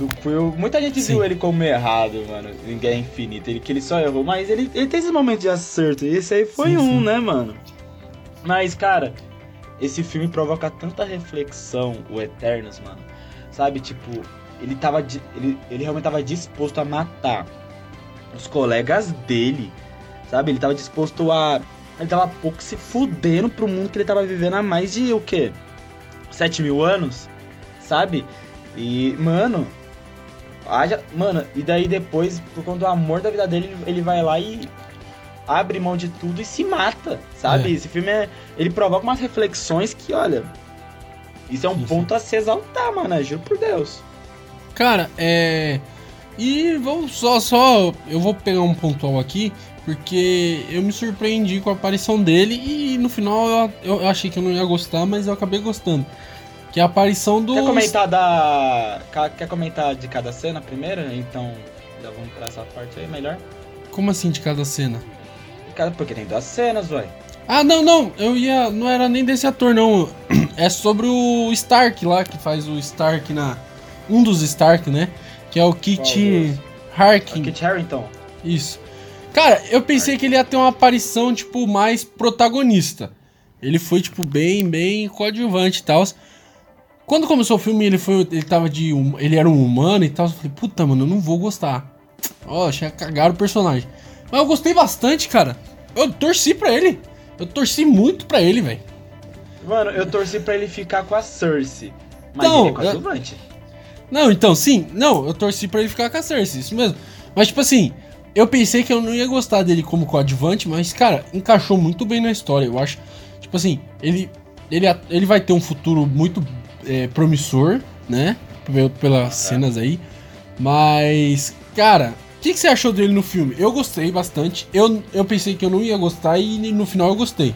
Do Quill. Muita gente Sim. viu ele como errado, mano, em Guerra Infinita. Ele, que ele só errou, mas ele, ele tem esse momento de acerto. E esse aí foi Sim, um, sim. né, mano? Mas, cara, esse filme provoca tanta reflexão, o Eternos, mano. Sabe, tipo, ele tava. Ele, ele realmente tava disposto a matar os colegas dele. Sabe? Ele tava disposto a. Ele tava pouco se fudendo pro mundo que ele tava vivendo há mais de o quê? 7 mil anos? Sabe? E, mano. Haja, mano, e daí depois, por conta do amor da vida dele, ele vai lá e abre mão de tudo e se mata, sabe? É. Esse filme é. Ele provoca umas reflexões que, olha. Isso é um sim. ponto a se exaltar, mano. Juro por Deus. Cara, é. E vamos só, só. Eu vou pegar um pontual aqui, porque eu me surpreendi com a aparição dele e no final eu, eu achei que eu não ia gostar, mas eu acabei gostando. Que é a aparição do. Quer comentar da. Quer comentar de cada cena primeiro? Então, já vamos pra essa parte aí melhor. Como assim de cada cena? Porque tem duas cenas, ué. Ah, não, não, eu ia. Não era nem desse ator, não. É sobre o Stark lá, que faz o Stark na. Um dos Stark, né? Que é o Kit deles? Harkin. Kit Harington. Isso. Cara, eu pensei que ele ia ter uma aparição, tipo, mais protagonista. Ele foi, tipo, bem, bem coadjuvante e tal. Quando começou o filme, ele foi. Ele tava de. hum- Ele era um humano e tal. Eu falei, puta, mano, eu não vou gostar. Ó, achei que cagaram o personagem. Mas eu gostei bastante, cara. Eu torci pra ele. Eu torci muito pra ele, velho. Mano, eu torci pra ele ficar com a Cersei. Mas Não, ele é coadjuvante. Não, então, sim. Não, eu torci pra ele ficar com a Cersei, isso mesmo. Mas, tipo assim, eu pensei que eu não ia gostar dele como coadjuvante, mas, cara, encaixou muito bem na história. Eu acho, tipo assim, ele, ele, ele vai ter um futuro muito é, promissor, né? Pel- Pelas cenas aí. Mas, cara, o que, que você achou dele no filme? Eu gostei bastante. Eu, eu pensei que eu não ia gostar e no final eu gostei.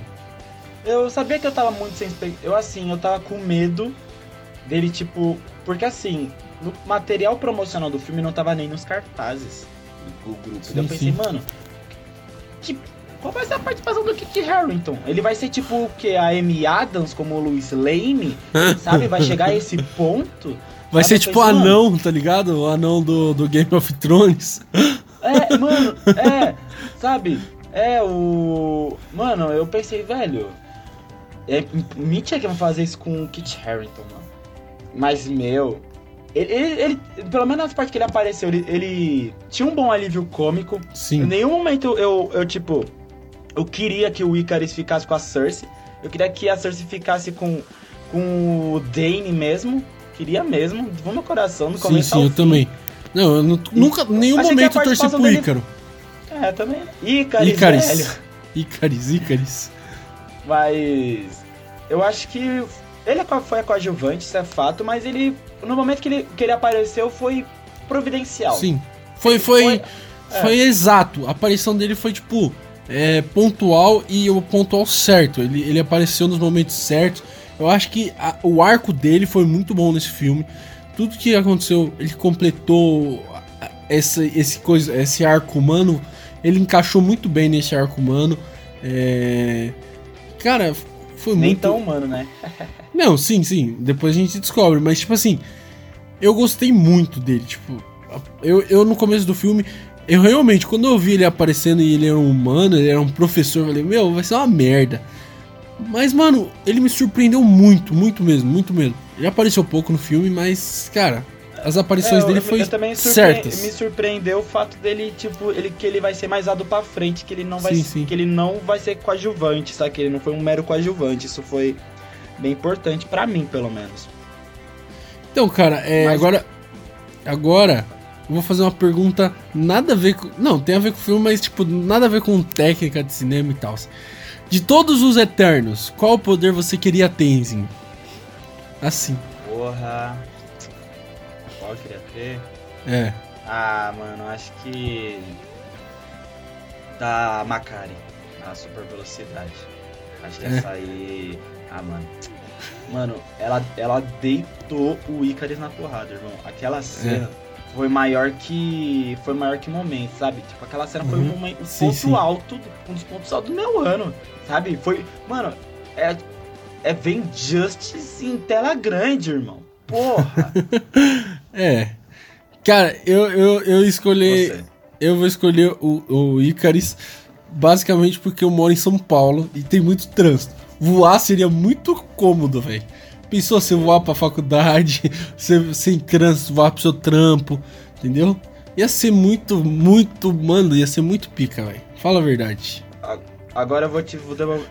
Eu sabia que eu tava muito sem expectativa. Eu, assim, eu tava com medo dele, tipo. Porque, assim, no material promocional do filme não tava nem nos cartazes do grupo. Sim, Daí eu pensei, sim. mano. Que, qual vai ser a participação do Kit Harington? Ele vai ser tipo o que? A Amy Adams como o Louis Lane? Sabe? Vai chegar a esse ponto? Vai ser tipo o anão, tá ligado? O anão do, do Game of Thrones. É, mano, é, sabe? É o. Mano, eu pensei, velho. É mentira que vão fazer isso com o Kit Harington, mano. Mas, meu. Ele, ele, ele- pelo menos nas partes que ele apareceu, ele, ele tinha um bom alívio cômico. Em Sim. nenhum momento eu, eu, tipo. Eu queria que o Icarus ficasse com a Cersei. Eu queria que a Cersei ficasse com, com o Dane mesmo. Queria mesmo, do meu coração, no Sim, começo sim, ao eu fim. também. Não, eu não- nunca, em nenhum Achei momento eu torci pro dele- Ícaro. É, também. Icarus, Icaris. velho. Icaris. Mas eu acho que ele é foi coadjuvante, isso é fato, mas ele, no momento que ele, que ele apareceu, foi providencial. Sim. Foi, foi, Foi- foi, é. exato. A aparição dele foi, tipo, é, pontual e o pontual certo. Ele, ele apareceu nos momentos certos. Eu acho que a- o arco dele foi muito bom nesse filme. Tudo que aconteceu, ele completou essa, esse, coisa, esse arco humano. Ele encaixou muito bem nesse arco humano. É... Cara, foi Nem muito. tão humano, né? Não, sim, sim. Depois a gente descobre. Mas, tipo assim, eu gostei muito dele. Tipo, eu, eu no começo do filme, eu realmente, quando eu vi ele aparecendo e ele era um humano, ele era um professor, eu falei, meu, vai ser uma merda. Mas, mano, ele me surpreendeu muito, muito mesmo, muito mesmo. Ele apareceu pouco no filme, mas, cara, as aparições É, eu- dele foi eu também certas. me surpreendeu o fato dele, tipo, ele, que ele vai ser mais dado pra frente, que ele não vai Sim, ser- sim. que ele não vai ser coadjuvante, sabe? Que ele não foi um mero coadjuvante. Isso foi bem importante pra mim, pelo menos. Então, cara, é, Mas- agora. Agora, eu vou fazer uma pergunta nada a ver com. Não, tem a ver com o filme, mas, tipo, nada a ver com técnica de cinema e tal. De todos os Eternos, qual poder você queria ter, Enzinho? Assim. Porra. Qual eu queria ter? É. Ah, mano, acho que. Da Macari, a super velocidade. Acho que É. essa aí. Ah, mano. Mano, ela, ela deitou o Icarus na porrada, irmão. Aquela cena é. Foi maior que. Foi maior que momento, sabe? Tipo, aquela cena uhum. foi um, momento, um sim, ponto sim. alto, um dos pontos altos do meu ano. Sabe? Foi. Mano, é. É Vem Justice em tela grande, irmão. Porra! é. Cara, eu, eu, eu escolhi. Você. Eu vou escolher o, o Icarus basicamente porque eu moro em São Paulo e tem muito trânsito. Voar seria muito cômodo, velho. Pensou você voar pra faculdade, você, sem trânsito, voar pro seu trampo, entendeu? Ia ser muito, muito, mano, ia ser muito pica, velho. Fala a verdade. Agora eu vou te,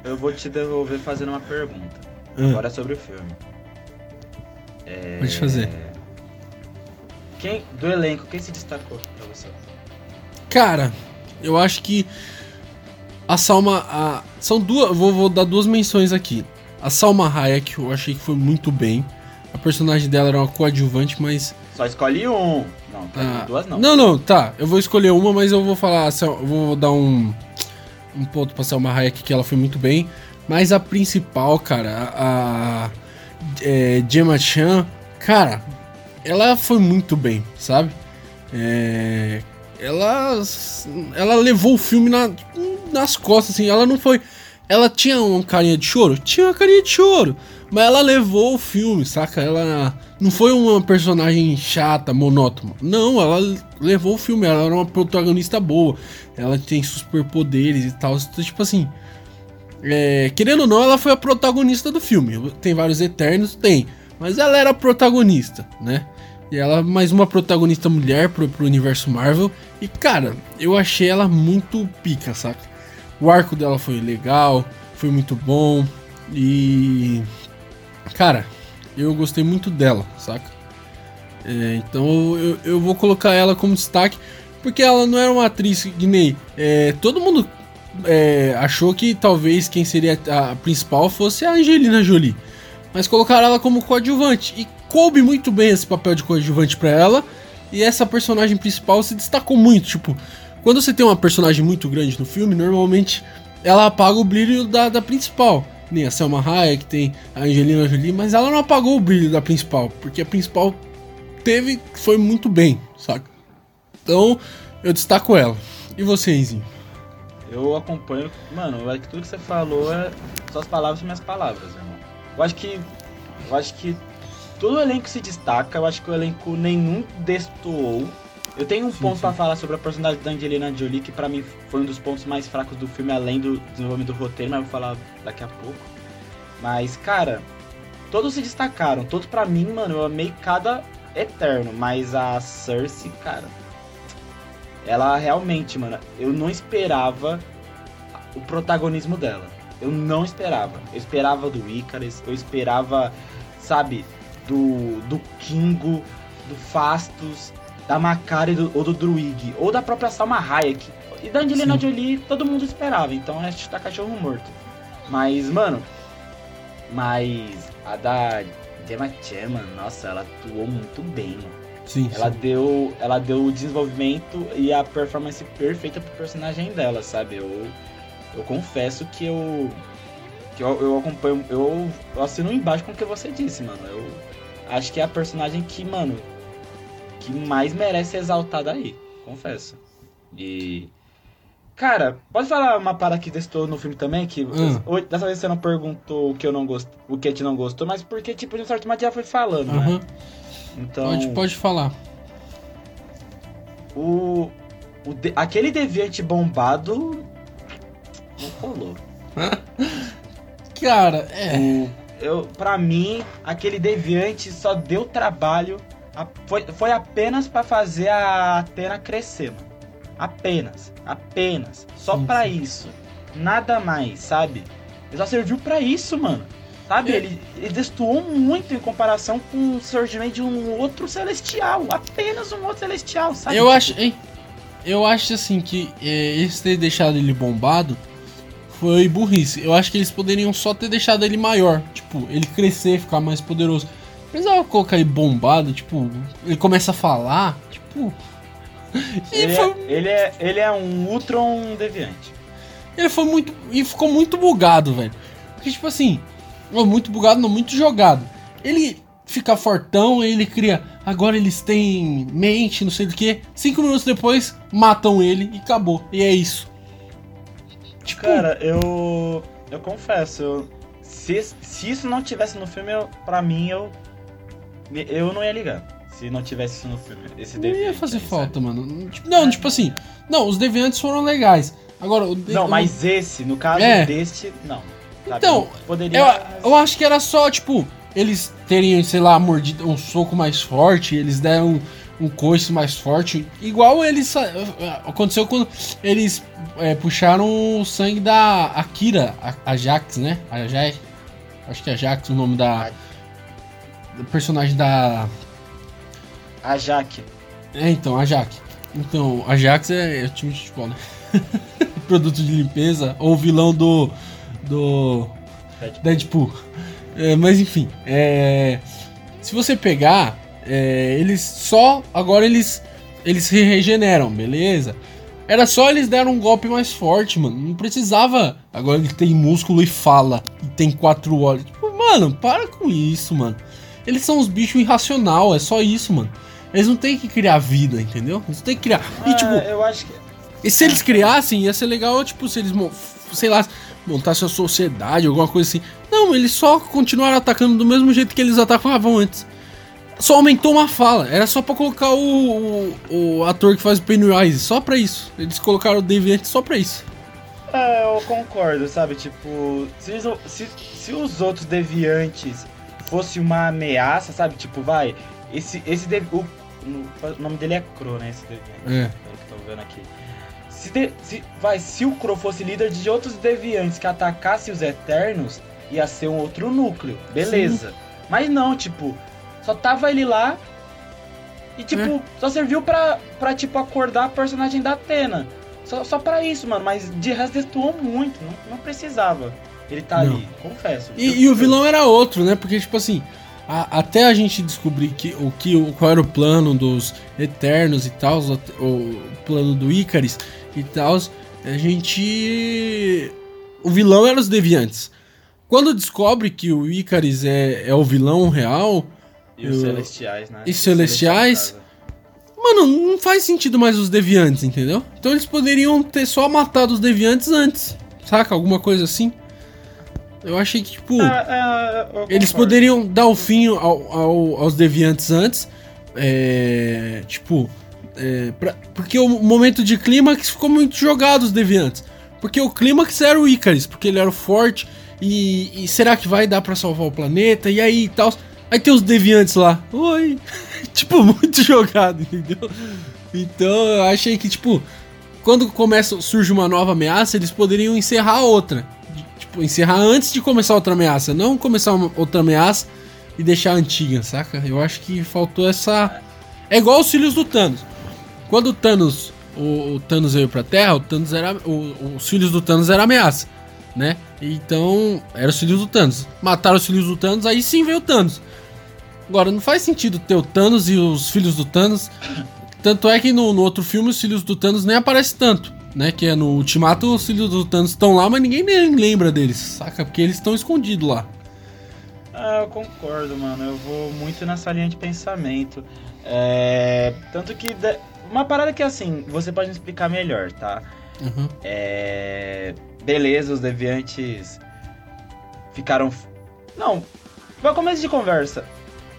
eu vou te devolver fazendo uma pergunta. Ah. Agora é sobre o filme. É... Pode fazer. Quem, do elenco, quem se destacou pra você? Cara, eu acho que a Salma. A, são duas. Vou, vou dar duas menções aqui. A Salma Hayek, eu achei que foi muito bem. A personagem dela era uma coadjuvante, mas. Só escolhe um. Não, ah, duas não. Não, não, tá. Eu vou escolher uma, mas eu vou falar. Eu vou dar um. Um ponto pra Salma Hayek que ela foi muito bem. Mas a principal, cara, a. a é, Gemma Chan, cara, ela foi muito bem, sabe? É, ela ela levou o filme na, nas costas, assim, ela não foi. Ela tinha uma carinha de choro? Tinha uma carinha de choro. Mas ela levou o filme, saca? Ela não foi uma personagem chata, monótona. Não, ela levou o filme. Ela era uma protagonista boa. Ela tem superpoderes e tal. Então, tipo assim. É, querendo ou não, ela foi a protagonista do filme. Tem vários Eternos? Tem. Mas ela era a protagonista, né? E ela mais uma protagonista mulher pro, pro universo Marvel. E cara, eu achei ela muito pica, saca? O arco dela foi legal, foi muito bom. E. Cara, eu gostei muito dela, saca? É, então eu, eu vou colocar ela como destaque. Porque ela não era uma atriz que. É, todo mundo é, achou que talvez quem seria a principal fosse a Angelina Jolie. Mas colocaram ela como coadjuvante. E coube muito bem esse papel de coadjuvante para ela. E essa personagem principal se destacou muito. Tipo, quando você tem uma personagem muito grande no filme, normalmente ela apaga o brilho da, da principal. Nem a Selma Hayek, tem a Angelina Jolie, mas ela não apagou o brilho da principal, porque a principal teve, foi muito bem, saca? Então, eu destaco ela. E você, Enzinho? Eu acompanho. Mano, acho que tudo que você falou é suas palavras e minhas palavras, irmão. Eu acho que. Eu acho que todo o elenco se destaca, eu acho que o elenco nenhum destoou. Eu tenho um sim, ponto para falar sobre a personagem da Angelina Jolie, que para mim foi um dos pontos mais fracos do filme, além do desenvolvimento do roteiro, mas eu vou falar daqui a pouco. Mas, cara, todos se destacaram. Todos para mim, mano, eu amei cada eterno. Mas a Cersei, cara, ela realmente, mano, eu não esperava o protagonismo dela. Eu não esperava. Eu esperava do Icarus, eu esperava, sabe, do, do Kingo, do Fastos, da Macari do, ou do Druig, ou da própria Salma Hayek. E da Angelina Sim. Jolie todo mundo esperava, então gente tá cachorro morto. Mas, mano, mas a da Gemma Chan, mano, nossa, ela atuou muito bem, mano. Sim, ela sim. deu ela deu o desenvolvimento e a performance perfeita pro personagem dela, sabe? Eu, eu confesso que eu que eu, eu acompanho eu, eu assino embaixo com o que você disse, mano. Eu acho que é a personagem que, mano, que mais merece ser exaltada aí, confesso. E. Cara, pode falar uma parada que testou no filme também, que hum. dessa vez você não perguntou o que eu não gosto, o que a gente não gostou, mas porque, tipo, de um certo modo já foi falando, uhum. né? Então. Pode, pode falar. O. o de, aquele deviante bombado. Não rolou. Cara, é. O, eu, pra mim, aquele deviante só deu trabalho. Foi, foi apenas para fazer a Atena crescer, mano. Apenas. Apenas. Só para isso. Nada mais, sabe? Ele só serviu para isso, mano. Sabe? É. Ele, ele destoou muito em comparação com o surgimento de um outro celestial. Apenas um outro celestial, sabe? Eu acho, hein? Eu acho assim que é, eles terem deixado ele bombado foi burrice. Eu acho que eles poderiam só ter deixado ele maior. Tipo, ele crescer, ficar mais poderoso. Precisava colocar ele bombado, tipo, ele começa a falar, tipo. Ele, foi... é, ele, é, ele é um Ultron deviante. Ele foi muito. E ficou muito bugado, velho. Porque, tipo assim, muito bugado, não, muito jogado. Ele fica fortão, ele cria. Agora eles têm mente, não sei do que. Cinco minutos depois, matam ele e acabou. E é isso. Tipo, Cara, eu. Eu confesso, eu, se, se isso não tivesse no filme, eu, pra mim, eu. Eu não ia ligar. Se não tivesse isso no filme. Esse não ia fazer aí, falta, sabe? mano. Tipo, não, tipo assim. Não, os deviantes foram legais. Agora, o Não, mas esse, no caso é. deste, não. Sabe? Então, poderia... eu, eu acho que era só, tipo, eles terem, sei lá, mordido um soco mais forte, eles deram um, um coice mais forte. Igual eles. Aconteceu quando eles é, puxaram o sangue da Akira, a Ajax, né? Ajax. Acho que é Ajax o nome da. Personagem da. Ajax. É, então, Ajax. Então, Ajax é, é o time de futebol, né? Produto de limpeza. Ou vilão do. Do. Deadpool. Deadpool. É, mas enfim, é, se você pegar, é, eles só. Agora eles. Eles se regeneram, beleza? Era só eles deram um golpe mais forte, mano. Não precisava. Agora ele tem músculo e fala. E tem quatro olhos. Tipo, mano, para com isso, mano. Eles são uns bichos irracional, é só isso, mano. Eles não tem que criar vida, entendeu? Eles têm que criar. E ah, tipo. Eu acho que. E se eles criassem, ia ser legal, tipo, se eles. Sei lá, montassem a sociedade, alguma coisa assim. Não, eles só continuaram atacando do mesmo jeito que eles atacavam antes. Só aumentou uma fala. Era só pra colocar o, o, o ator que faz o Pennywise. Só pra isso. Eles colocaram o Deviant só pra isso. É, eu concordo, sabe? Tipo, se, se, se os outros deviantes fosse uma ameaça, sabe? Tipo, vai, esse, esse dev, o, o nome dele é Crow, né? Esse deviante. É. que eu tô vendo aqui. Se, de, se, vai, se o Crow fosse líder de outros deviantes que atacassem os Eternos, ia ser um outro núcleo, beleza. Sim. Mas não, tipo, só tava ele lá e, tipo, é. só serviu pra, pra, tipo, acordar a personagem da Atena. Só, só pra isso, mano. Mas de resto destoou muito. Não, não precisava ele tá não. ali, confesso. E, e o vilão era outro, né? Porque, tipo assim, a, até a gente descobrir que, o que, qual era o plano dos Eternos e tal, o, o plano do Icaris e tal, a gente. O vilão era os Deviantes. Quando descobre que o Icaris é, é o vilão real. E os Celestiais, né? E os Celestiais. Mano, não faz sentido mais os Deviantes, entendeu? Então eles poderiam ter só matado os Deviantes antes. Saca? Alguma coisa assim. Eu achei que, tipo. É, é, eles poderiam dar o fim ao, ao, aos Deviantes antes. É, tipo. É, pra, porque o momento de clímax ficou muito jogado os Deviantes. Porque o clímax era o Icaris, porque ele era forte e, e será que vai dar para salvar o planeta? E aí e tal. Aí tem os deviantes lá. Oi. tipo, muito jogado, entendeu? Então eu achei que, tipo, quando começa, surge uma nova ameaça, eles poderiam encerrar outra. Tipo, encerrar antes de começar outra ameaça. Não começar uma, outra ameaça e deixar a antiga, saca? Eu acho que faltou essa. É igual os filhos do Thanos. Quando o Thanos. O, o Thanos veio pra Terra, o Thanos era. O, os filhos do Thanos era ameaça né? Então, era os filhos do Thanos. Mataram os filhos do Thanos, aí sim veio o Thanos. Agora, não faz sentido ter o Thanos e os filhos do Thanos. Tanto é que no, no outro filme os filhos do Thanos nem aparecem tanto, né? Que é no Ultimato, os filhos do Thanos estão lá, mas ninguém nem lembra deles, saca? Porque eles estão escondidos lá. Ah, eu concordo, mano. Eu vou muito nessa linha de pensamento. É... Tanto que. Uma parada que assim, você pode me explicar melhor, tá? Uhum. É beleza, os deviantes ficaram. Não, para começo de conversa,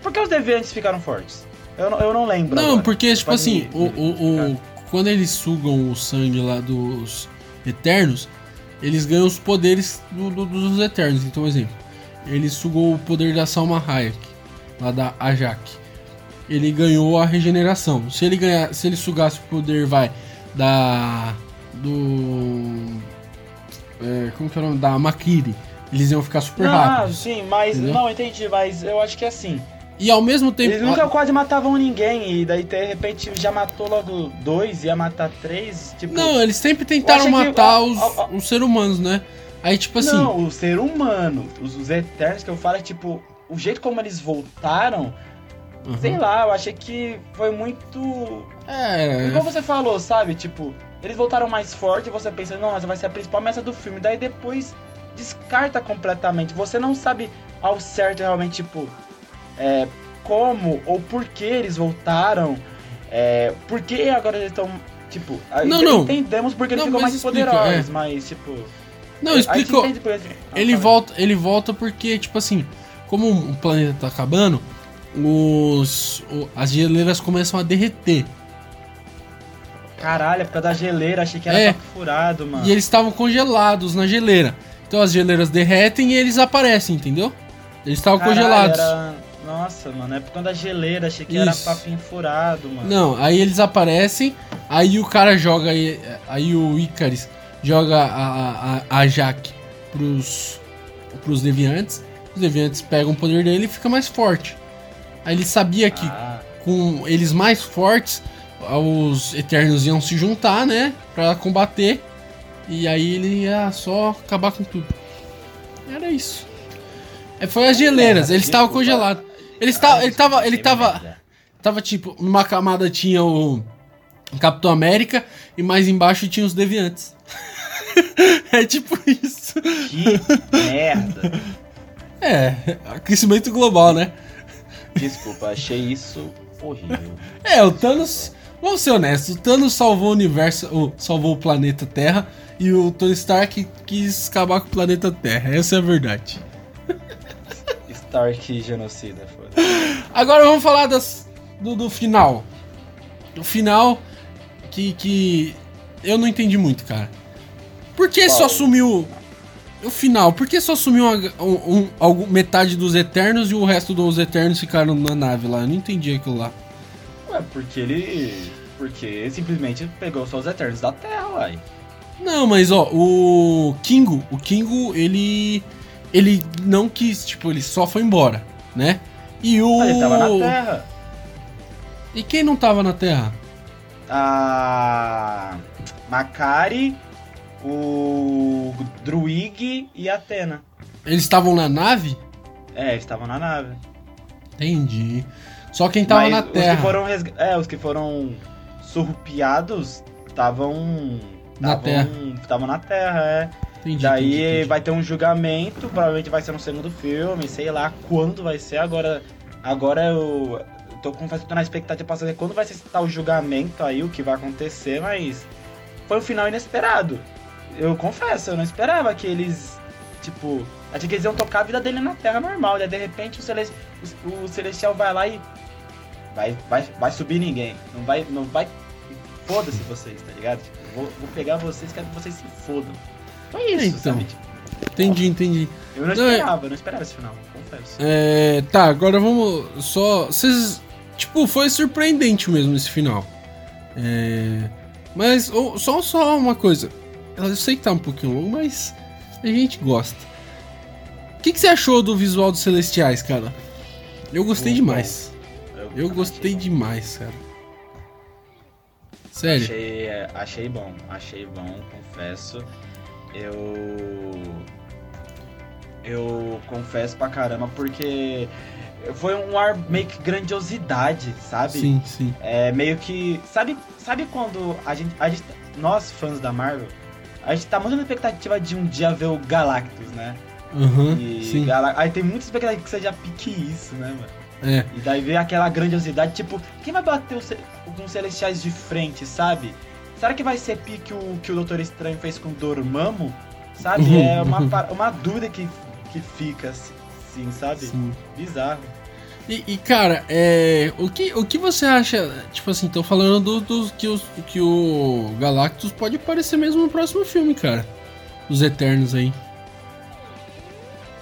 por que os deviantes ficaram fortes? Eu não, eu não lembro. Não, agora. porque, tipo assim, me, o, o, o, quando eles sugam o sangue lá dos Eternos, eles ganham os poderes do, do, dos Eternos. Então, exemplo, ele sugou o poder da Salma Hayek, lá da Ajak. Ele ganhou a regeneração. Se ele ganhar, se ele sugasse o poder, vai, da. do é, como que é o nome? Da Makiri. Eles iam ficar super não, rápidos. sim, mas. Entendeu? Não, entendi, mas eu acho que é assim. E ao mesmo tempo. Eles nunca quase matavam ninguém, e daí de repente já matou logo dois, ia matar três. Tipo, não, eles sempre tentaram matar que... os, a, a, os seres humanos, né? Aí, tipo assim. Não, o ser humano, os, os Eternos que eu falo é tipo, o jeito como eles voltaram. Uhum. Sei lá, eu achei que foi muito. É. Como você falou, sabe? Tipo, eles voltaram mais forte e você pensa, não, essa vai ser a principal ameaça do filme. Daí depois descarta completamente. Você não sabe ao certo realmente, tipo, é, como ou por que eles voltaram. É, por que agora eles estão. Tipo, não, não. entendemos porque eles ficam mais explica, poderosos, é. mas tipo. Não, explicou. Ele volta, ele volta porque, tipo assim, como o planeta tá acabando, os, as geleiras começam a derreter. Caralho, é por causa da geleira, achei que era é, furado, mano. E eles estavam congelados na geleira. Então as geleiras derretem e eles aparecem, entendeu? Eles estavam congelados. Era... Nossa, mano, é por conta da geleira, achei que Isso. era papinho furado, mano. Não, aí eles aparecem, aí o cara joga, aí, aí o Icaris joga a, a, a Jaque pros, pros deviantes. Os deviantes pegam o poder dele e fica mais forte. Aí ele sabia que ah. com eles mais fortes, os Eternos iam se juntar, né? Pra combater. E aí ele ia só acabar com tudo. Era isso. É, foi as geleiras, eles estavam congelados. Ele, está, ele tava. Ele tava. Tava tipo, numa camada tinha o Capitão América e mais embaixo tinha os Deviantes. é tipo isso. Que merda. É, aquecimento global, né? Desculpa, achei isso horrível. É, o Thanos. Vamos ser honestos, o Thanos salvou o universo, salvou o planeta Terra e o Tony Stark quis acabar com o planeta Terra. Essa é a verdade. Stark genocida, foda. Agora vamos falar das, do, do final. Do final que, que eu não entendi muito, cara. Por que Qual? só sumiu o final, por que só sumiu um, um, metade dos Eternos e o resto dos Eternos ficaram na nave lá? Eu não entendi aquilo lá. Ué, porque ele. Porque simplesmente pegou só os Eternos da Terra, uai. Não, mas ó, o Kingo, o Kingo, ele. Ele não quis, tipo, ele só foi embora, né? E o. Ah, ele tava na Terra. E quem não tava na Terra? A. Makari o Druig e a Atena. Eles estavam na nave? É, eles estavam na nave. Entendi. Só quem tava Mas na Terra. Os que foram, é, os que foram surrupiados estavam. Na Terra. Estavam na Terra, é. Entendi, Daí entendi, entendi. vai ter um julgamento, provavelmente vai ser no segundo filme, sei lá quando vai ser. Agora, agora eu tô confesso tô na expectativa pra saber quando vai ser tal julgamento aí, o que vai acontecer, mas foi um final inesperado eu confesso, eu não esperava que eles, tipo, achei que eles iam tocar a vida dele na Terra normal, e de repente o, Celest, o, o Celestial vai lá e vai, vai, vai subir ninguém, não vai, não vai, foda-se vocês, tá ligado? Tipo, vou, vou pegar vocês, quero que vocês se fodam. Foi isso, então, sabe? Entendi, entendi. Eu não, não é- esperava, é... eu não esperava esse final, confesso. É, tá, agora vamos só, vocês, tipo, foi surpreendente mesmo esse final. É... Mas só, só uma coisa. Eu sei que tá um pouquinho longo, mas a gente gosta. O que, que você achou do visual dos Celestiais, cara? Eu gostei Muito demais. Eu, eu gostei demais, cara. Sério. Achei, é, achei bom, achei bom, confesso. Eu. Eu confesso pra caramba, porque foi um ar meio que grandiosidade, sabe? Sim, sim. É meio que. Sabe, sabe quando a gente, a gente. Nós, fãs da Marvel, a gente tá muito na expectativa de um dia ver o Galactus, né? Uhum, e sim. Aí tem muita expectativa que seja pique isso, né, mano? É. E daí vem aquela grandiosidade, tipo, quem vai bater com os Celestiais de frente, sabe? Será que vai ser pique o que o Doutor Estranho fez com o Dormammu? Sabe? Uhum, é uma, uhum. uma dúvida que, que fica, assim, sabe? Sim. Bizarro. E, e, cara, é, o, que, o que você acha? Tipo assim, tô falando do, do que, os, que o Galactus pode aparecer mesmo no próximo filme, cara. Os Eternos aí.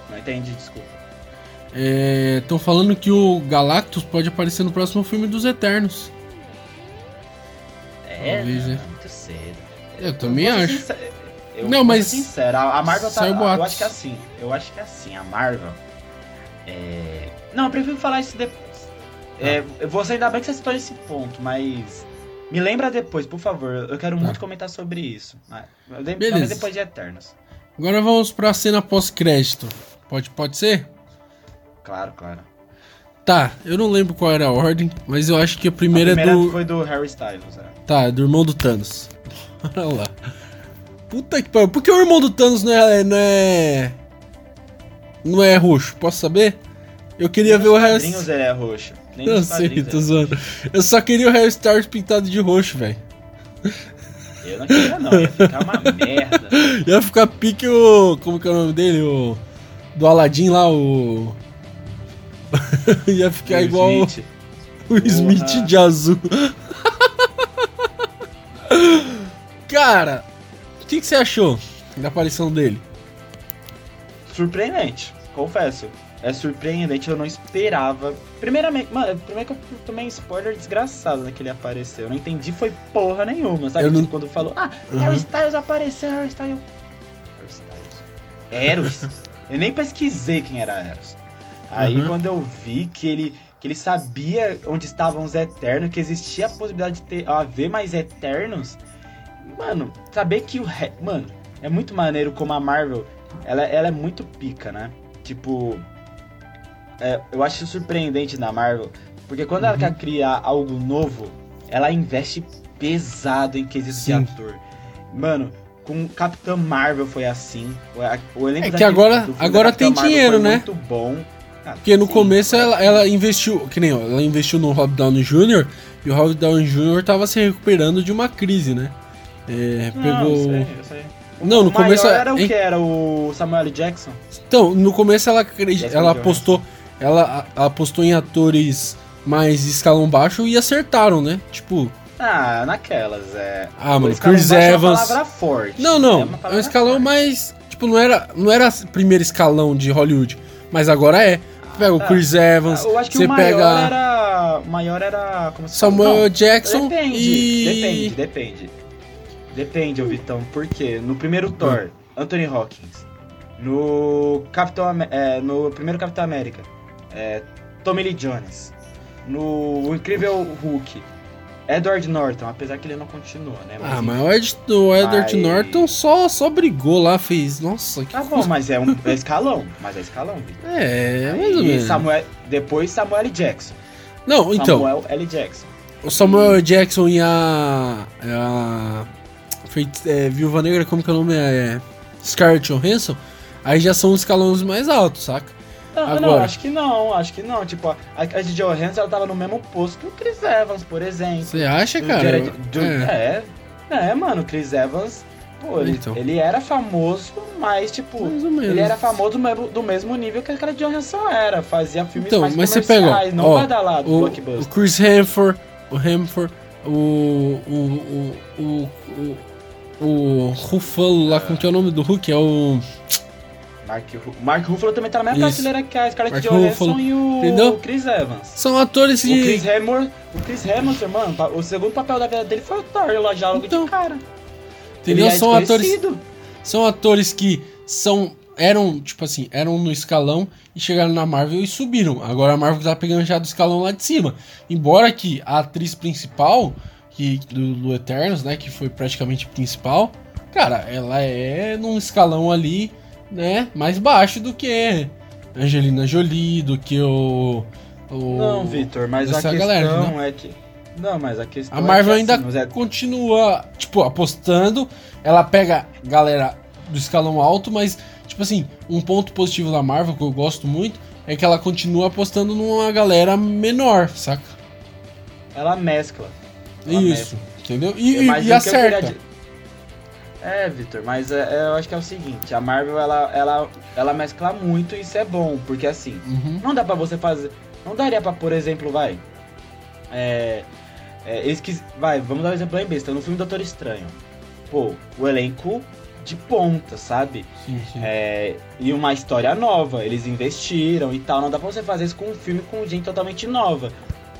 Não entendi, desculpa. Estão é, falando que o Galactus pode aparecer no próximo filme dos Eternos. É, Talvez, não, é. muito cedo. Eu, eu também acho. Sincero, eu não, mas. Sincero, a Marvel tá. Eu acho que é assim. Eu acho que é assim. A Marvel. É não, eu prefiro falar isso depois. É, você ainda bem que você citou esse ponto, mas. Me lembra depois, por favor. Eu quero tá. muito comentar sobre isso. Beleza. depois de Eternos. Agora vamos pra cena pós-crédito. Pode, pode ser? Claro, claro. Tá, eu não lembro qual era a ordem, mas eu acho que a primeira, a primeira é do. foi do Harry Styles, é. Tá, é do irmão do Thanos. Olha lá. Puta que pariu. Por que o irmão do Thanos não é. Não é... não é roxo? Posso saber? Eu queria ver o Harry ele é roxo. Nem nos sei, tô é zoando. Eu só queria o Harry Styles pintado de roxo, velho. Eu não queria não, ia ficar uma merda. Ia ficar pique o. Como que é o nome dele? O. Do Aladdin lá, o. Ia ficar Will igual o- Smith. o Smith Porra. de azul. Cara, o que, que você achou da aparição dele? Surpreendente, confesso. É surpreendente, eu não esperava. Primeiramente, mano, primeiro que eu tomei um spoiler desgraçado né, que ele apareceu. Eu não entendi, foi porra nenhuma, sabe? Eu não- Tipo, quando falou, ah, Uhum. Harry Styles apareceu, Harry Styles. Harry Styles. Eros? eu nem pesquisei quem era Eros. Aí Uhum. quando eu vi que ele, que ele sabia onde estavam os Eternos, que existia a possibilidade de ter, haver mais Eternos, mano, saber que o. Mano, é muito maneiro como a Marvel, ela, ela é muito pica, né? Tipo. é, eu acho surpreendente na Marvel, porque quando ela Uhum. quer criar algo novo, ela investe pesado em quesito de Sim. ator. Mano, com Capitã Marvel foi assim. O, elenco É que agora- agora tem Marvel dinheiro, né? Muito bom. Porque no sim, começo ela, ela investiu, que nem ela investiu no Robert Downey Jr. e o Robert Downey Jr. tava se recuperando de uma crise, né? É, Não, pegou. eu sei, eu sei. Não, no começo era o hein? que? Era o Samuel. Jackson? Então, no começo ela ela apostou, ela ela apostou em atores mais escalão baixo e acertaram, né? Tipo, Ah, naquelas, é. Ah, mano, Chris baixo é uma Evans. palavra forte. não, não, É é um escalão forte. mais, tipo, não era, não era primeiro escalão de Hollywood, mas agora é. Pega o tá. Chris Evans, Eu acho que você o maior pega era. O maior era. Como se fala? Samuel Não, Jackson Depende, e depende, depende. Depende, ô Vitão. Por quê? No primeiro Thor, Anthony Hawkins. No Capitão é, No primeiro Capitão América, é, Tommy Lee Jones. No Incrível Hulk, Edward Norton, apesar que ele não continua, né? Ah, enfim. mas o, Ed, o Edward Mas- Norton só, só brigou lá, fez. Nossa, que Tá bom, mas é um é escalão. Mas é escalão, Vitor. É, mais ou E menos. Samuel, depois Samuel L. Jackson. Não, então, Samuel L. Jackson. o Samuel Jackson e a. a é, Viúva Negra, como que é o nome? É. Scarlett Johansson. Aí já são os escalões mais altos, saca? Não, não, Agora. acho que não, acho que não. Tipo, a, a de Johansson ela tava no mesmo posto que o Chris Evans, por exemplo. Você acha, cara? Jared- do- é, é. é, mano, o Chris Evans, pô, ele, Então. ele era famoso, mas, tipo, mais ou menos. ele era famoso do mesmo, do mesmo nível que aquela de Johansson era. Fazia filmes Então, mais mas você pega, comerciais, não ó, badalados, o, o blockbuster. Chris Hemsworth, o Hemsworth, o. o. o. o. o, o Ruffalo lá, como que é o nome do Hulk? É o. Mark, Mark Ruffalo também tá na mesma prateleira que a Scarlett Johansson e o entendeu? Chris Evans. São atores O de. Chris Hemsworth, o Chris Hemsworth, mano, o segundo papel da vida dele foi o Thor, lá já logo Então, de cara. Entendeu? É São atores. São atores que são. Eram, tipo assim, eram no escalão e chegaram na Marvel e subiram. Agora a Marvel tá pegando já do escalão lá de cima. Embora que a atriz principal, que, do, do Eternos, né, que foi praticamente principal, cara, ela é num escalão ali, né, mais baixo do que Angelina Jolie, do que o. o Não, Vitor, mas a questão galera, é que. Não, mas a questão A Marvel é que, ainda assim, Zé, continua, tipo, apostando. Ela pega galera do escalão alto, mas, tipo assim, um ponto positivo da Marvel, que eu gosto muito, é que ela continua apostando numa galera menor, saca? ela mescla. Ela Isso, entendeu? E, É e- e acerta. É, Vitor, mas é, é, eu acho que é o seguinte, a Marvel ela, ela, ela mescla muito e isso é bom, porque assim, Uhum. não dá pra você fazer. Não daria pra, por exemplo, vai. É. é, eles quis, vai, vamos dar um exemplo bem besta. No filme Doutor Estranho. Pô, o elenco de ponta, sabe? Sim, sim. É, e uma história nova. Eles investiram e tal. Não dá pra você fazer isso com um filme com gente totalmente nova.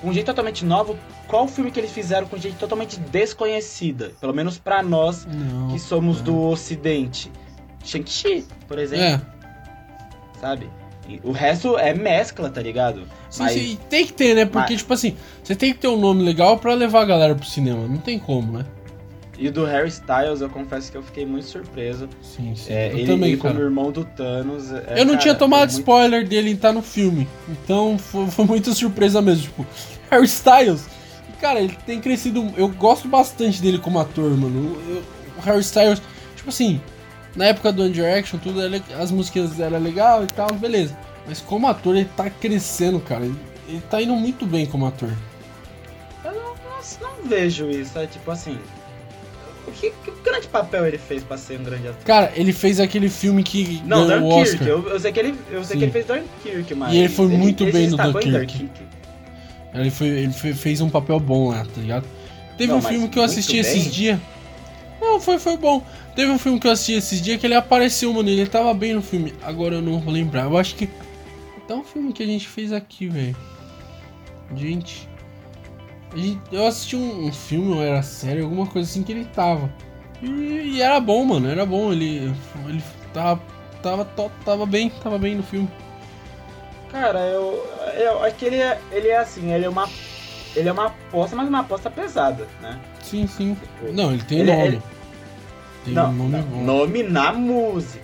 Com gente totalmente nova, qual filme que eles fizeram com gente totalmente desconhecida? Pelo menos pra nós Não. que somos é. do ocidente. Shang-Chi, por exemplo, É. sabe? E o resto é mescla, tá ligado? Sim, Mas- sim, tem que ter, né? Porque, mas- tipo assim, você tem que ter um nome legal pra levar a galera pro cinema. Não tem como, né? E do Harry Styles, eu confesso que eu fiquei muito surpreso. Sim, sim. É, eu ele, também, ele cara. como irmão do Thanos. é, Eu não cara, tinha tomado foi muito- spoiler dele em estar no filme. Então foi, foi muita surpresa mesmo. Tipo, Harry Styles. E, cara, ele tem crescido. Eu gosto bastante dele como ator, mano. Eu- o Harry Styles, tipo assim, Na época do One Direction, tudo as músicas eram legal e tal, beleza. Mas como ator, ele tá crescendo, cara. Ele, ele tá indo muito bem como ator. Eu não, não, não vejo isso, é tipo assim. Que, que grande papel ele fez pra ser um grande ator? Cara, ele fez aquele filme que Não, ganhou o. Oscar. Eu, eu sei que ele, eu sei Sim. que ele fez Dunkirk, mas. E ele foi muito bem se no em Dunkirk. Ele, foi, ele fe- fez um papel bom lá, tá ligado? Teve Não, um filme que eu assisti bem? esses dias. Não, foi, foi bom. Teve um filme que eu assisti esses dias que ele apareceu, mano. Ele tava bem no filme. Agora eu não vou lembrar. Eu acho que. Até um filme que a gente fez aqui, velho. Gente. Eu assisti um, um filme, ou era série, alguma coisa assim que ele tava. E, e era bom, mano. Era bom. Ele. Ele tava. Tava, to- tava bem, tava bem no filme. Cara, eu, eu acho que ele é, ele é assim, ele é uma. Ele é uma aposta, mas uma aposta pesada, né? Sim, sim. Tipo, Não, ele tem Ele- nome. ele- Tem não, um nome não, bom. nome na música.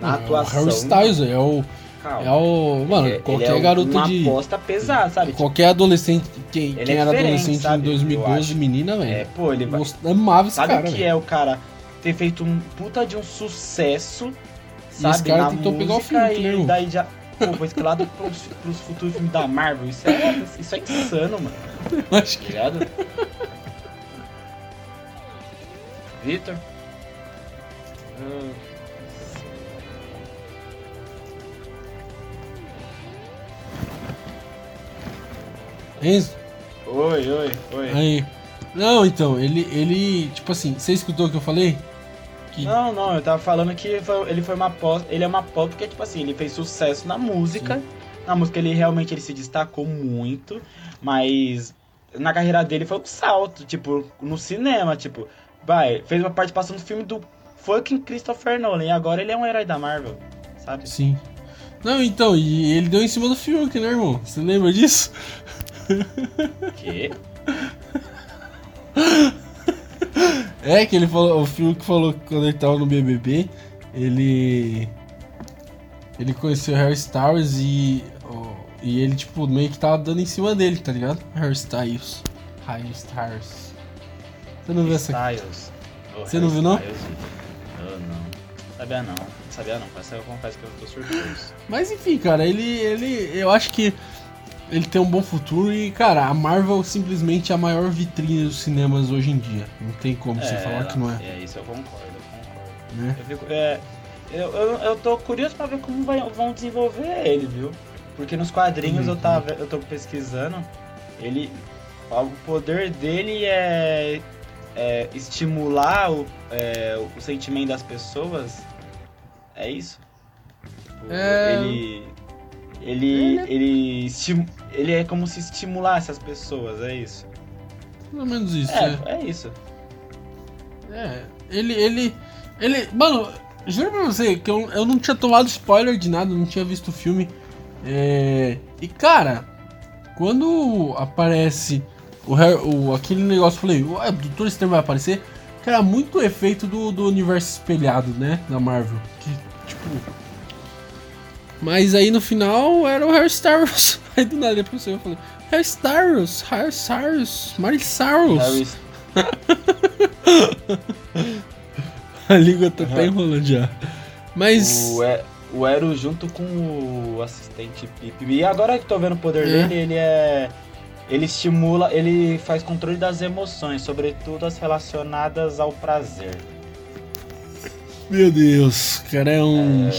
Na Não, atuação. É o Harry Styles, é o. Calma. É o. Mano, Ele- qualquer ele é garoto uma de. aposta pesada, sabe? Qualquer adolescente. Quem, Ele quem é era adolescente sabe? em Eu 2012, acho. menina, é, velho. pô, ele vai. Gost- Amava esse Sabe cara. o que velho. é o cara ter feito um puta de um sucesso, sabe? esse cara na tentou pegar o filme, e né, daí já. Pô, foi escalado pros, pros futuros filmes da Marvel. Isso é, isso é insano, mano. Acho que. ligado? Vitor? Ah, Enzo, Oi, oi, oi. aí. Não, então, ele. ele. Tipo assim, você escutou o que eu falei? Que. Não, não, eu tava falando que foi- ele foi uma aposta. Ele é uma aposta porque, tipo assim, ele fez sucesso na música. Na música ele realmente ele se destacou muito, mas na carreira dele foi um salto, tipo, no cinema, tipo, vai, fez uma participação no filme do fucking Christopher Nolan e agora ele é um herói da Marvel, sabe? Sim. Não, então, e ele deu em cima do Fiuk, né, irmão? Você lembra disso? Que? É que ele falou, o Fiuk falou que quando ele tava no BBB, ele ele conheceu o Harry Styles e e ele tipo meio que tava dando em cima dele, tá ligado? Harry Styles, Harry Styles. Você não viu essa? Styles. Oh, Você não viu, não? Styles. Eu não. Sabia não. Sabia não. Essa eu confesso que eu tô surpreso. Mas enfim, cara, ele ele eu acho que ele tem um bom futuro e, cara, a Marvel simplesmente é a maior vitrine dos cinemas hoje em dia. Não tem como você falar que não é, É, isso eu concordo, eu concordo. né? Eu, fico, é, eu, eu, eu tô curioso pra ver como vai- vão desenvolver ele, viu? Porque nos quadrinhos eu, tava, eu tô pesquisando, ele. O poder dele é, é estimular o, é, o sentimento das pessoas. É isso? Tipo, É. Ele. Ele. Ele, esti- ele é como se estimulasse as pessoas, é isso. Pelo menos isso, é. É, é isso. É, ele, ele, ele, mano, juro pra você que eu, eu não tinha tomado spoiler de nada, não tinha visto o filme. É, e cara, quando aparece o, Harry- o aquele negócio, eu falei, ué, o Doutor Estranho vai aparecer, que era muito efeito do, do universo espelhado, né, da Marvel. Que, tipo... Mas aí no final era o Harry Styles. Aí do nada depois eu falei, Harry Styles, Harry Styles, Miley Cyrus. A língua tá até Uhum. enrolando já. Mas. O, é, o Ero junto com o assistente Pip. E agora que tô vendo o poder É. dele, ele é. Ele estimula, ele faz controle das emoções, sobretudo as relacionadas ao prazer. Meu Deus, cara é um.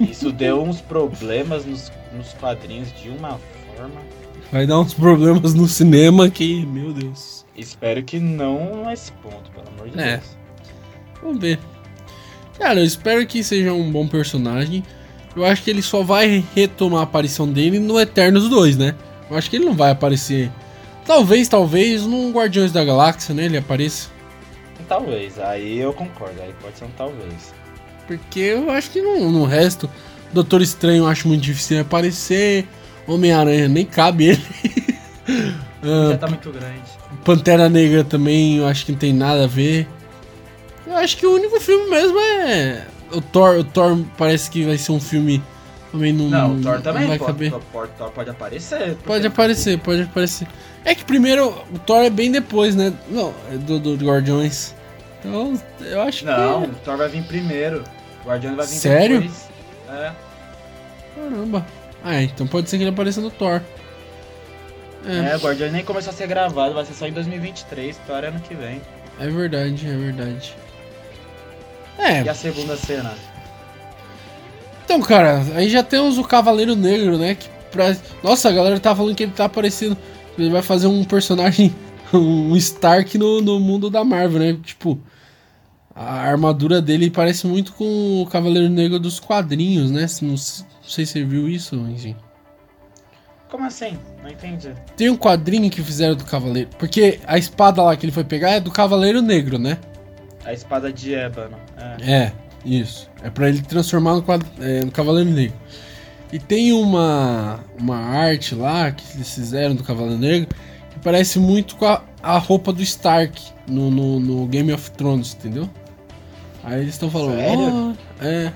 Isso deu uns problemas nos, nos quadrinhos de uma forma. Vai dar uns problemas no cinema que. Meu Deus. Espero que não nesse ponto, pelo amor de É. Deus. Vamos ver. Cara, eu espero que seja um bom personagem. Eu acho que ele só vai retomar a aparição dele no Eternos 2, né? Eu acho que ele não vai aparecer. Talvez, talvez, num Guardiões da Galáxia, né? Ele apareça. Talvez, aí eu concordo, aí pode ser um talvez. Porque eu acho que no, no resto, Doutor Estranho eu acho muito difícil aparecer. Homem-Aranha nem cabe ele. Ah, Já tá muito grande. Pantera Negra também eu acho que não tem nada a ver. Eu acho que o único filme mesmo é. O Thor, o Thor parece que vai ser um filme. Também não, Não, o Thor também não vai pode, caber. Thor pode aparecer. Pode aparecer, pode aparecer. É que primeiro o Thor é bem depois, né? Não, é do, do Guardiões. Então, eu acho Não, que. o Thor vai vir primeiro. Guardiões vai vir Sério? depois. É. Caramba. Ah, é, então pode ser que ele apareça no Thor. É, É, o Guardiões nem começou a ser gravado, vai ser só em 2023, Thor é ano que vem. é verdade, é verdade. É, E a segunda cena? então, cara, aí já temos o Cavaleiro Negro, né? Que pra... Nossa, a galera tá falando que ele tá aparecendo. Ele vai fazer um personagem, um Stark no, no mundo da Marvel, né? Tipo, a armadura dele parece muito com o Cavaleiro Negro dos quadrinhos, né? Não, não sei se você viu isso, enfim. Como assim? Não entendi. Tem um quadrinho que fizeram do Cavaleiro. Porque a espada lá que ele foi pegar é do Cavaleiro Negro, né? A espada de ébano. É. É, isso. É pra ele transformar no, quad- é, no Cavaleiro Negro. E tem uma, uma arte lá que eles fizeram do Cavaleiro Negro que parece muito com a, a roupa do Stark no, no, no Game of Thrones, entendeu? Aí eles estão falando, Sério? "Oh, é,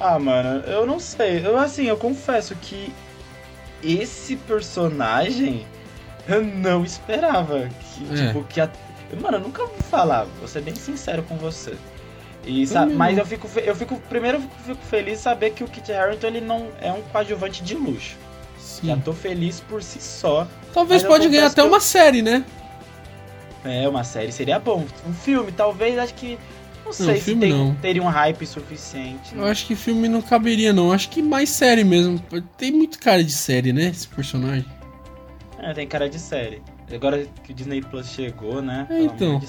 Ah, mano, eu não sei. Eu assim, eu confesso que esse personagem eu não esperava. Que, É. tipo, que a... Mano, eu nunca ouvi falar, vou ser bem sincero com você. E, sa- Também Mas eu fico, eu fico. Primeiro eu fico, fico feliz saber que o Kit Harington ele não é um coadjuvante de luxo. Já sim. tô feliz por si só. Talvez pode ganhar até eu- uma série, né? É, uma série seria bom. Um filme, talvez, acho que. Não sei se filme tem, não. teria um hype suficiente. Eu acho que filme não caberia, não. Acho que mais série mesmo. Tem muito cara de série, né? Esse personagem. É, tem cara de série. Agora que o Disney Plus chegou, né? É, então.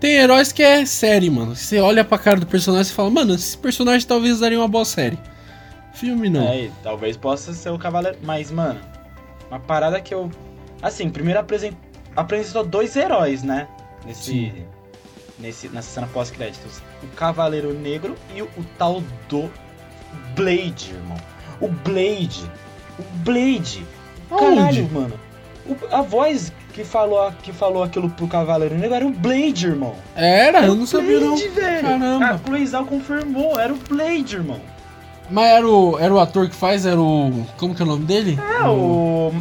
Tem heróis que é série, mano. Você olha pra cara do personagem e fala, mano, esse personagem talvez daria uma boa série. Filme não. É, talvez possa ser o Cavaleiro. Mas, mano, uma parada que eu. Assim, primeiro apresen- apresentou dois heróis, né? Nesse. Sim. nesse nessa cena pós-créditos. O Cavaleiro Negro e o, o tal do Blade, irmão. O Blade. O Blade. Caralho, mano. O- a voz que falou, que falou aquilo pro Cavaleiro Negro era o Blade, irmão. Era, Era eu o não sabia não. Blade, velho. Caramba. A Cloizal confirmou, era o Blade, irmão. Mas era o, era o ator que faz, era o. Como que é o nome dele? É o.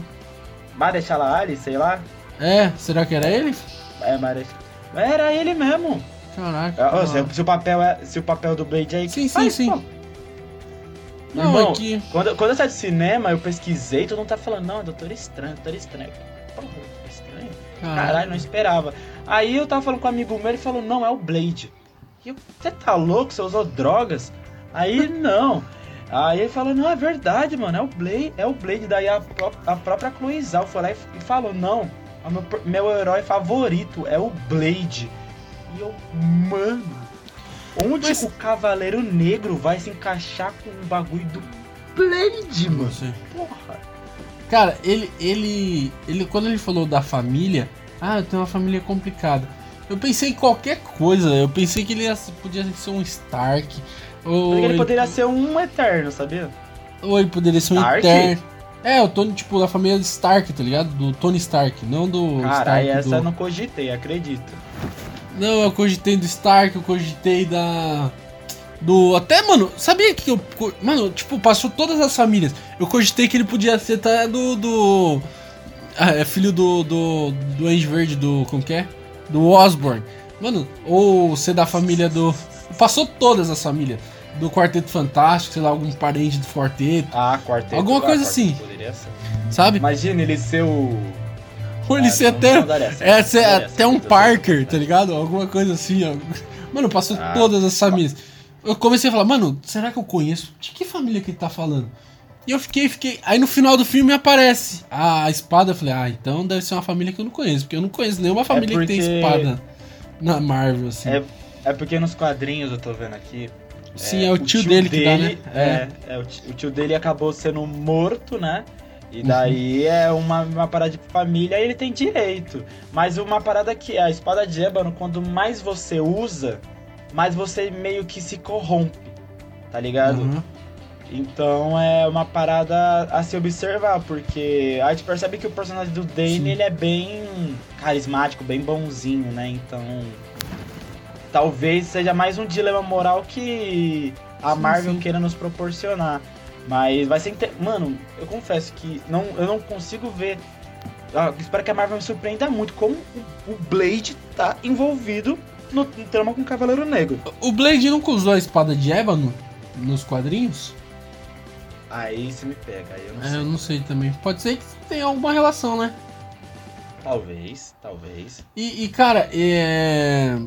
Marechal Ali, sei lá. É, será que era ele? É, Marechal. Era ele mesmo. Caraca. Ah, se, se o papel é, se o papel do Blade aí. Sim, sim, faz, sim. pô. Não, Irmão, é que. Quando, quando eu saí do cinema, eu pesquisei, todo mundo tá falando, não, é Doutor Estranho, Doutor Estranho. Porra, Doutor Estranho? Caralho, não esperava. Aí eu tava falando com um amigo meu, ele falou, não, é o Blade. E eu, você tá louco? Você usou drogas? Aí, não. Aí ele falou, não, é verdade, mano, é o Blade, é o Blade. Daí a, a própria Cloizal foi lá e, e falou, não, meu, per- meu herói favorito é o Blade. E eu, mano, onde Mas- o Cavaleiro Negro vai se encaixar com o bagulho do Blade, mano? Porra. Cara, ele, ele, ele, quando ele falou da família, ah, eu tenho uma família complicada. Eu pensei em qualquer coisa. Eu pensei que ele ia- podia ser um Stark, ou ele ele, poderia ser um eterno, sabia? ou ele poderia ser um Stark? Eterno. É, o Tony, tipo, da família Stark, tá ligado? Do Tony Stark, não do Caralho, essa do... eu não cogitei, acredito. Não, eu cogitei do Stark, eu cogitei da. Do. Até, mano, sabia que eu. Mano, tipo, passou todas as famílias. Eu cogitei que ele podia ser até do. do ah, é filho do. do. do Ange Verde, do. Como que é? Do Osborn. Mano, ou ser da família do. Passou todas as famílias. Do Quarteto Fantástico, sei lá, algum parente do Quarteto, Ah, quarteto. Alguma ah, coisa assim. Poderia ser. sabe? Imagina ele ser o. Ou ele Ah, ser até. certo, É, ser até um. Parker, tá ligado? Alguma coisa assim, ó. Mano, passou Ah. todas as famílias. Eu comecei a falar, mano, será que eu conheço? De que família que ele tá falando? E eu fiquei, fiquei. Aí no final do filme aparece a espada. Eu falei, ah, então deve ser uma família que eu não conheço. Porque eu não conheço nenhuma família que tem porque- espada na Marvel, assim. É, é porque nos quadrinhos eu tô vendo aqui. Sim, é, o tio, dele que dá, né? É, é, o, tio, o tio dele acabou sendo morto, né? E daí Uhum. é uma, uma parada de família e ele tem direito. Mas uma parada que a espada de ébano, quando mais você usa, mais você meio que se corrompe. Tá ligado? Uhum. Então é uma parada a se observar, porque a gente percebe que o personagem do Dane Sim. ele é bem carismático, bem bonzinho, né? Então talvez seja mais um dilema moral que a Sim, Marvel sim. queira nos proporcionar. Mas vai ser. inte- Mano, eu confesso que não, eu não consigo ver ah, espero que a Marvel me surpreenda muito como o, o Blade tá envolvido no, no trama com o Cavaleiro Negro. O Blade nunca usou a espada de ébano nos quadrinhos? Aí você me pega, aí eu não É, sei. eu não sei também. Pode ser que tenha alguma relação, né? Talvez, talvez. E, e, cara, é...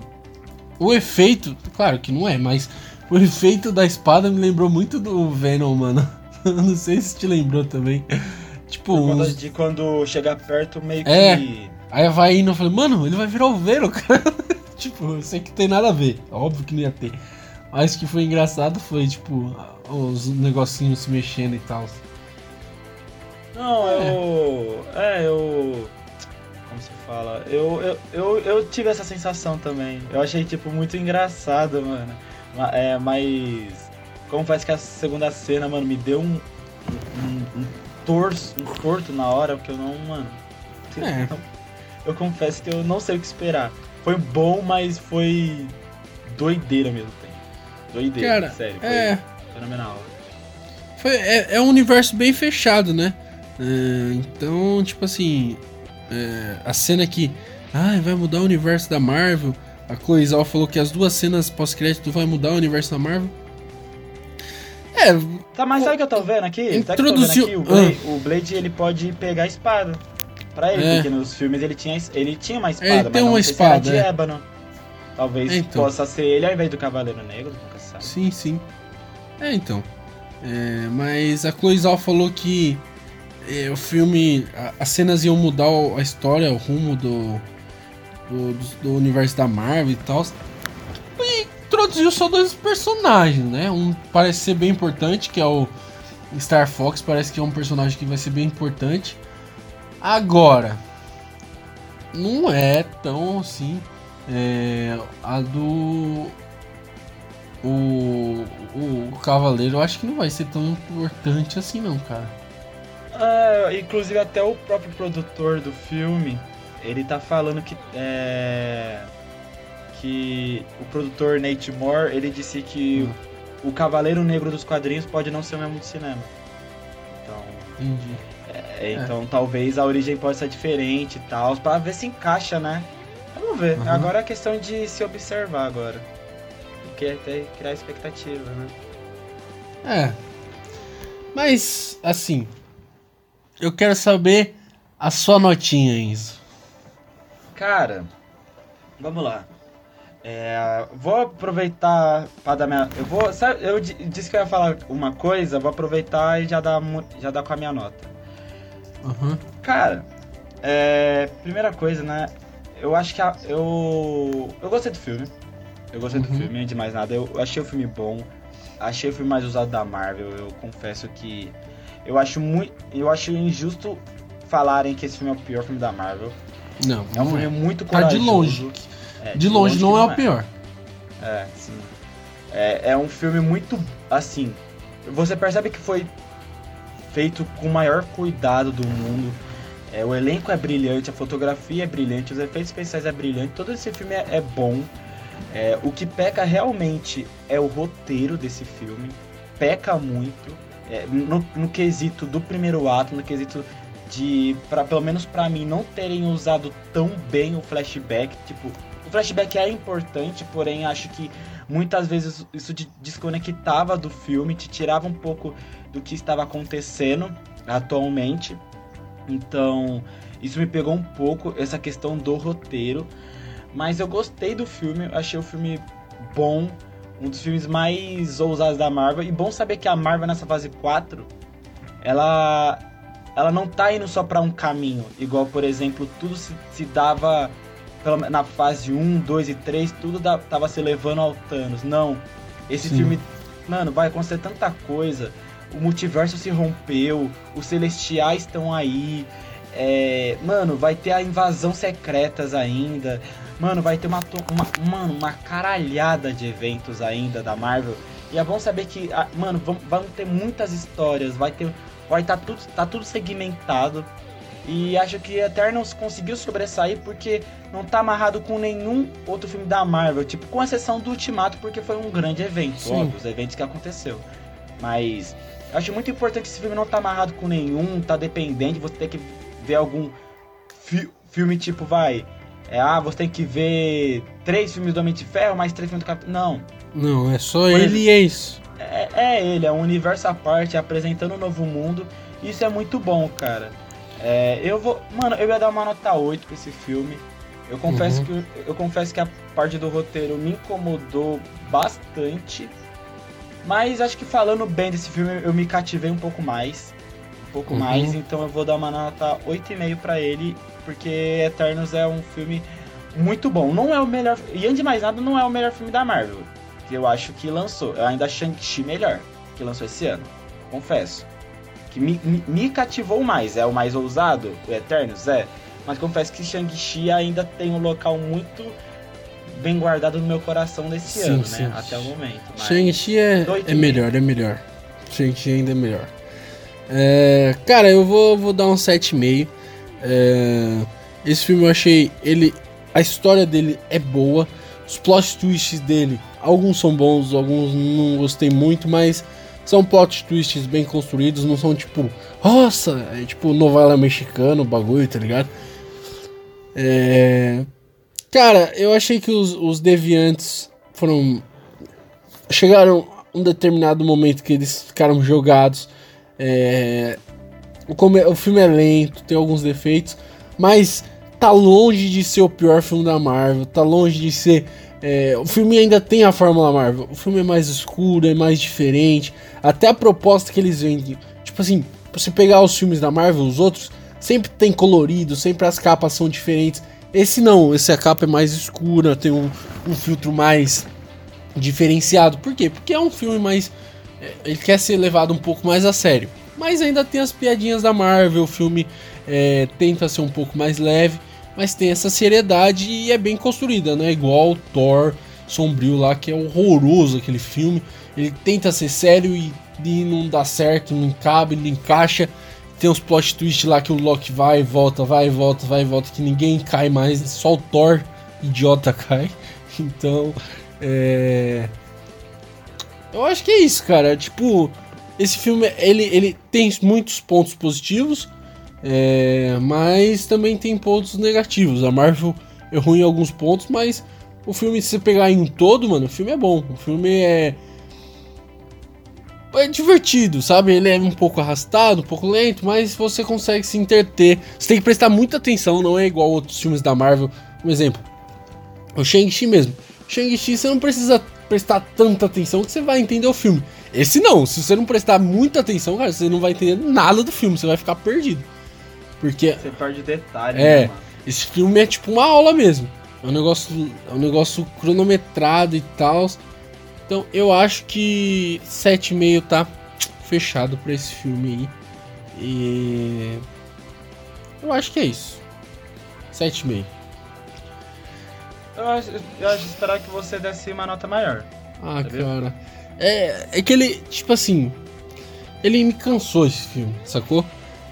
o efeito, claro que não é, mas o efeito da espada me lembrou muito do Venom, mano. Não sei se te lembrou também. Tipo, Por uns... de quando chegar perto, meio É. que. aí vai indo, eu falei, mano, ele vai virar o Venom, cara. tipo, eu sei que tem nada a ver, óbvio que não ia ter. Mas o que foi engraçado foi, tipo, os negocinhos se mexendo e tal. Não, eu. É, eu. Fala? Eu, eu, eu, eu tive essa sensação também. Eu achei, tipo, muito engraçado, mano. Ma- É, mas. Confesso que a segunda cena, mano, me deu um. Um, um, torso, um torto na hora, porque eu não, mano. É. Eu confesso que eu não sei o que esperar. Foi bom, mas foi doideira mesmo tempo. Doideira, Cara, sério. Foi é, fenomenal. foi, é, é um universo bem fechado, né? É, então, tipo assim, é, a cena que ai, vai mudar o universo da Marvel. A Zhao falou que as duas cenas pós-crédito vai mudar o universo da Marvel. É, Tá, mas sabe o que eu tô vendo aqui? O tô vendo Introduziu- aqui? O Blade, o Blade, ele pode pegar a espada. Pra ele, É. porque nos filmes ele tinha, ele tinha uma espada, Ele tem uma se espada, de é. ébano. Talvez Então. possa ser ele ao invés do Cavaleiro Negro, nunca se sabe. Sim, sim. É, então. É, mas a Zhao falou que é, o filme, a- as cenas iam mudar a história, o rumo do, do, do- do universo da Marvel e tal. E introduziu só dois personagens, né? Um parece ser bem importante, que é o Star Fox, parece que é um personagem que vai ser bem importante. Agora, não é tão assim. É, a do o, o, o Cavaleiro eu acho que não vai ser tão importante assim não, cara. Ah, inclusive até o próprio produtor do filme, ele tá falando que é, que o produtor Nate Moore, ele disse que o Cavaleiro Negro dos quadrinhos pode não ser o mesmo do cinema. Então, Entendi. É, então talvez a origem possa ser diferente e tal, pra ver se encaixa, né? Vamos ver. Uhum. Agora é questão de se observar agora. Porque até criar expectativa, né? É. Mas, assim, eu quero saber a sua notinha, Enzo. Cara, vamos lá. É, vou aproveitar para dar minha. Eu vou. Sabe, eu di- disse que eu ia falar uma coisa, vou aproveitar e já dar, já dar com a minha nota. Uhum. Cara, é, primeira coisa, né? Eu acho que a- eu. Eu gostei do filme. Eu gostei do Uhum. filme, de mais nada. Eu achei o filme bom. Achei o filme mais usado da Marvel. Eu confesso que. Eu acho muito. Eu acho injusto falarem que esse filme é o pior filme da Marvel. Não, É um não filme é. muito Tá de corajoso. longe. É, De longe não que é o pior. é, sim. É, é um filme muito. Assim. Você percebe que foi feito com o maior cuidado do mundo. É, o elenco é brilhante, a fotografia é brilhante, os efeitos especiais é brilhante, todo esse filme é, é bom. É, o que peca realmente é o roteiro desse filme. Peca muito. É, no, no quesito do primeiro ato, no quesito de, pra, pelo menos pra mim, não terem usado tão bem o flashback. Tipo, o flashback é importante, porém acho que muitas vezes isso de- desconectava do filme, te tirava um pouco do que estava acontecendo atualmente. Então, isso me pegou um pouco, essa questão do roteiro. Mas eu gostei do filme, achei o filme bom, um dos filmes mais ousados da Marvel. E bom saber que a Marvel nessa fase 4, ela, ela não tá indo só pra um caminho. Igual, por exemplo, tudo se, se dava pelo me- na fase 1, 2 e 3, tudo da, tava se levando ao Thanos. Não, esse Sim. filme, mano, vai acontecer tanta coisa. O multiverso se rompeu, os celestiais estão aí. É, mano, vai ter a invasão secretas ainda. Mano, vai ter uma, uma, mano, uma caralhada de eventos ainda da Marvel. E é bom saber que, ah, mano, vão, vão ter muitas histórias, vai ter. Vai tá tudo, tá tudo segmentado. E acho que Eternals conseguiu sobressair porque não tá amarrado com nenhum outro filme da Marvel. Tipo, com exceção do Ultimato, porque foi um grande evento, Sim. óbvio, os eventos que aconteceu. Mas acho muito importante que esse filme não tá amarrado com nenhum, tá dependente, você tem que ver algum fi filme tipo, vai. É, ah, você tem que ver três filmes do Homem de Ferro, mais três filmes do Capitão. Não. Não, é só ele exemplo, e é isso. É, é, ele, é um universo à parte, apresentando um novo mundo. Isso é muito bom, cara. É, eu vou. Mano, eu ia dar uma nota 8 pra esse filme. Eu confesso, uhum. que, eu confesso que a parte do roteiro me incomodou bastante. Mas acho que falando bem desse filme, eu me cativei um pouco mais. Pouco uhum. mais, então eu vou dar uma nota 8,5 para ele, porque Eternos é um filme muito bom. Não é o melhor. E antes de mais nada, não é o melhor filme da Marvel. Que eu acho que lançou. Eu ainda Shang-Chi melhor, que lançou esse ano. Confesso. Que me, me, me cativou mais. É o mais ousado, o Eternos? É. Mas confesso que Shang-Chi ainda tem um local muito bem guardado no meu coração nesse sim, ano, sim. né? Até o momento. Shang-Chi é, é melhor, é melhor. Shang-Chi ainda é melhor. É, cara, eu vou, vou dar um 7,5. É, esse filme eu achei. ele A história dele é boa. Os plot twists dele, alguns são bons, alguns não gostei muito, mas são plot twists bem construídos, não são tipo, nossa, é tipo novela mexicana, bagulho, tá ligado? É, Cara, eu achei que os, os deviantes foram. Chegaram um determinado momento que eles ficaram jogados. É, o, filme é lento, tem alguns defeitos, mas tá longe de ser o pior filme da Marvel, tá longe de ser. É, o filme ainda tem a fórmula Marvel. O filme é mais escuro, é mais diferente. Até a proposta que eles vendem. Tipo assim, você pegar os filmes da Marvel, os outros, sempre tem colorido, sempre as capas são diferentes. Esse não, esse a capa é mais escura, tem um, um filtro mais diferenciado. Por quê? Porque é um filme mais. É, ele quer ser levado um pouco mais a sério. Mas ainda tem as piadinhas da Marvel, o filme é, tenta ser um pouco mais leve, mas tem essa seriedade e é bem construída, né? Igual Thor Sombrio lá, que é horroroso aquele filme. Ele tenta ser sério e, e não dá certo, não cabe, não encaixa. Tem uns plot twist lá que o Loki vai e volta, vai e volta, vai e volta, que ninguém cai mais, só o Thor, idiota, cai. Então, é. Eu acho que é isso, cara. Tipo, esse filme ele, ele tem muitos pontos positivos, é... mas também tem pontos negativos. A Marvel errou em alguns pontos, mas o filme, se você pegar em um todo, mano, o filme é bom. O filme é é divertido, sabe? Ele é um pouco arrastado, um pouco lento, mas você consegue se interter. Você tem que prestar muita atenção, não é igual outros filmes da Marvel. Um exemplo, o Shang-Chi mesmo. Shang-Chi você não precisa prestar tanta atenção que você vai entender o filme. Esse não, se você não prestar muita atenção, cara, você não vai entender nada do filme, você vai ficar perdido. Porque. Você perde detalhe, É, né, esse filme é tipo uma aula mesmo. É um negócio, é um negócio cronometrado e tal. Então eu acho que 7,5 tá fechado pra esse filme aí. E. Eu acho que é isso. 7,5. Eu acho, eu acho esperar que você desse uma nota maior. Ah, cara. É, é que ele, tipo assim. Ele me cansou esse filme, sacou?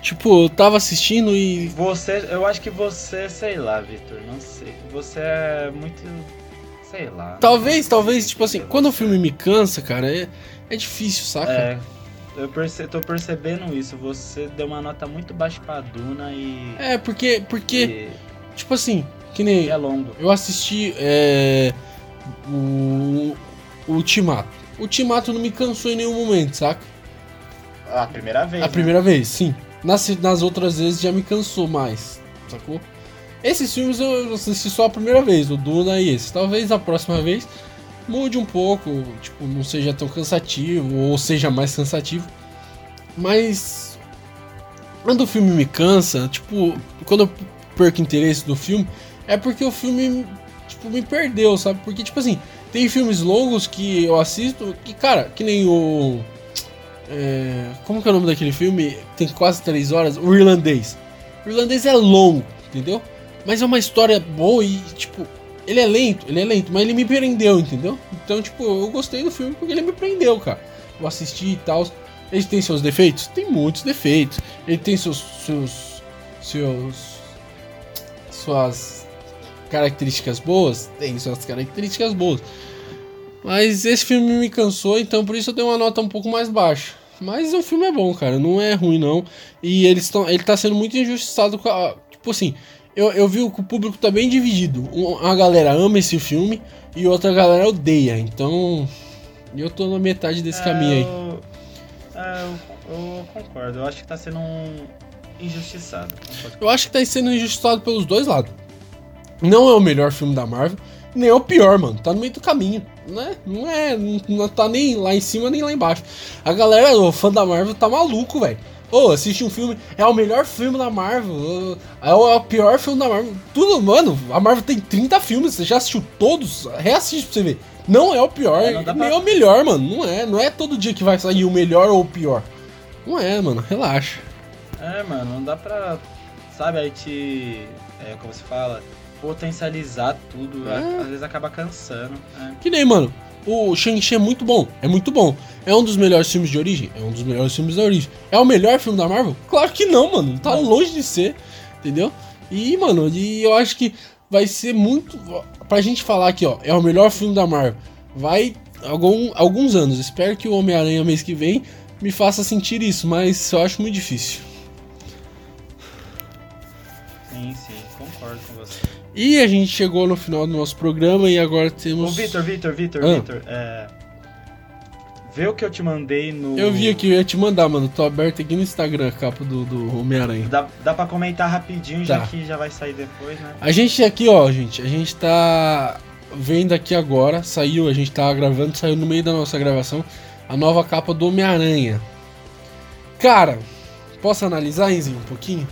Tipo, eu tava assistindo e. Você, eu acho que você, sei lá, Victor, não sei. Você é muito sei lá. Talvez, talvez, tipo assim, quando o filme me cansa, cara, é, é difícil, saca? É. Eu perce tô percebendo isso. Você deu uma nota muito baixa pra Duna e. É, porque. Porque. E... Tipo assim, que nem. é longo. Eu assisti. É, o. O Ultimato. O Ultimato não me cansou em nenhum momento, saca? A primeira vez. A né? primeira vez, sim. Nas, nas outras vezes já me cansou mais, sacou? Esses filmes eu assisti só a primeira vez, o Duna e esse. Talvez a próxima vez mude um pouco, tipo, não seja tão cansativo ou seja mais cansativo. Mas quando o filme me cansa, tipo, quando eu perco interesse no filme, é porque o filme tipo me perdeu, sabe? Porque tipo assim, tem filmes longos que eu assisto que, cara, que nem o é, como que é o nome daquele filme? Tem quase três horas, o Irlandês. O Irlandês é longo, entendeu? Mas é uma história boa e, tipo, ele é lento, ele é lento, mas ele me prendeu, entendeu? Então, tipo, eu gostei do filme porque ele me prendeu, cara. Eu assisti e tal. Ele tem seus defeitos? Tem muitos defeitos. Ele tem seus. seus. seus. suas características boas? Tem suas características boas. Mas esse filme me cansou, então por isso eu dei uma nota um pouco mais baixa. Mas o filme é bom, cara. Não é ruim, não. E eles estão. Ele tá sendo muito injustiçado com a. Tipo assim, eu, eu vi que o público tá bem dividido. Uma galera ama esse filme e outra galera odeia. Então, eu tô na metade desse É, caminho aí. Eu, é, eu, eu concordo. Eu acho que tá sendo um injustiçado. Eu acho que tá sendo injustiçado pelos dois lados. Não é o melhor filme da Marvel, nem é o pior, mano. Tá no meio do caminho. Né? Não é. Não, tá nem lá em cima nem lá embaixo. A galera, o fã da Marvel, tá maluco, velho. Ô, assiste um filme, é o melhor filme da Marvel, é o, é o pior filme da Marvel. Tudo, mano, a Marvel tem 30 filmes, você já assistiu todos? Reassiste pra você ver. Não é o pior, É, nem pra- é o melhor, mano. Não é. Não é todo dia que vai sair o melhor ou o pior. Não é, mano, relaxa. É, mano, não dá pra. Sabe, a gente. É, como se fala? Potencializar tudo. É. Às vezes acaba cansando. É. Que nem, mano, o Shang-Chi é muito bom. É muito bom. É um dos melhores filmes de origem? É um dos melhores filmes da origem. É o melhor filme da Marvel? Claro que não, mano. Tá longe de ser. Entendeu? E, mano, e eu acho que vai ser muito. Pra gente falar aqui, ó, é o melhor filme da Marvel. Vai algum, alguns anos. Espero que o Homem-Aranha mês que vem me faça sentir isso, mas eu acho muito difícil. Sim, E a gente chegou no final do nosso programa e agora temos. Ô, Vitor, Vitor, Vitor, Ah. Vitor, é. Vê o que eu te mandei no. Eu vi aqui, eu ia te mandar, mano. Tô aberto aqui no Instagram a capa do, do Homem-Aranha. Dá, dá pra comentar rapidinho, já Tá. que já vai sair depois, né? A gente aqui, ó, gente, a gente tá vendo aqui agora, saiu, a gente tava gravando, saiu no meio da nossa gravação, a nova capa do Homem-Aranha. Cara, posso analisar, Enzinho, um pouquinho?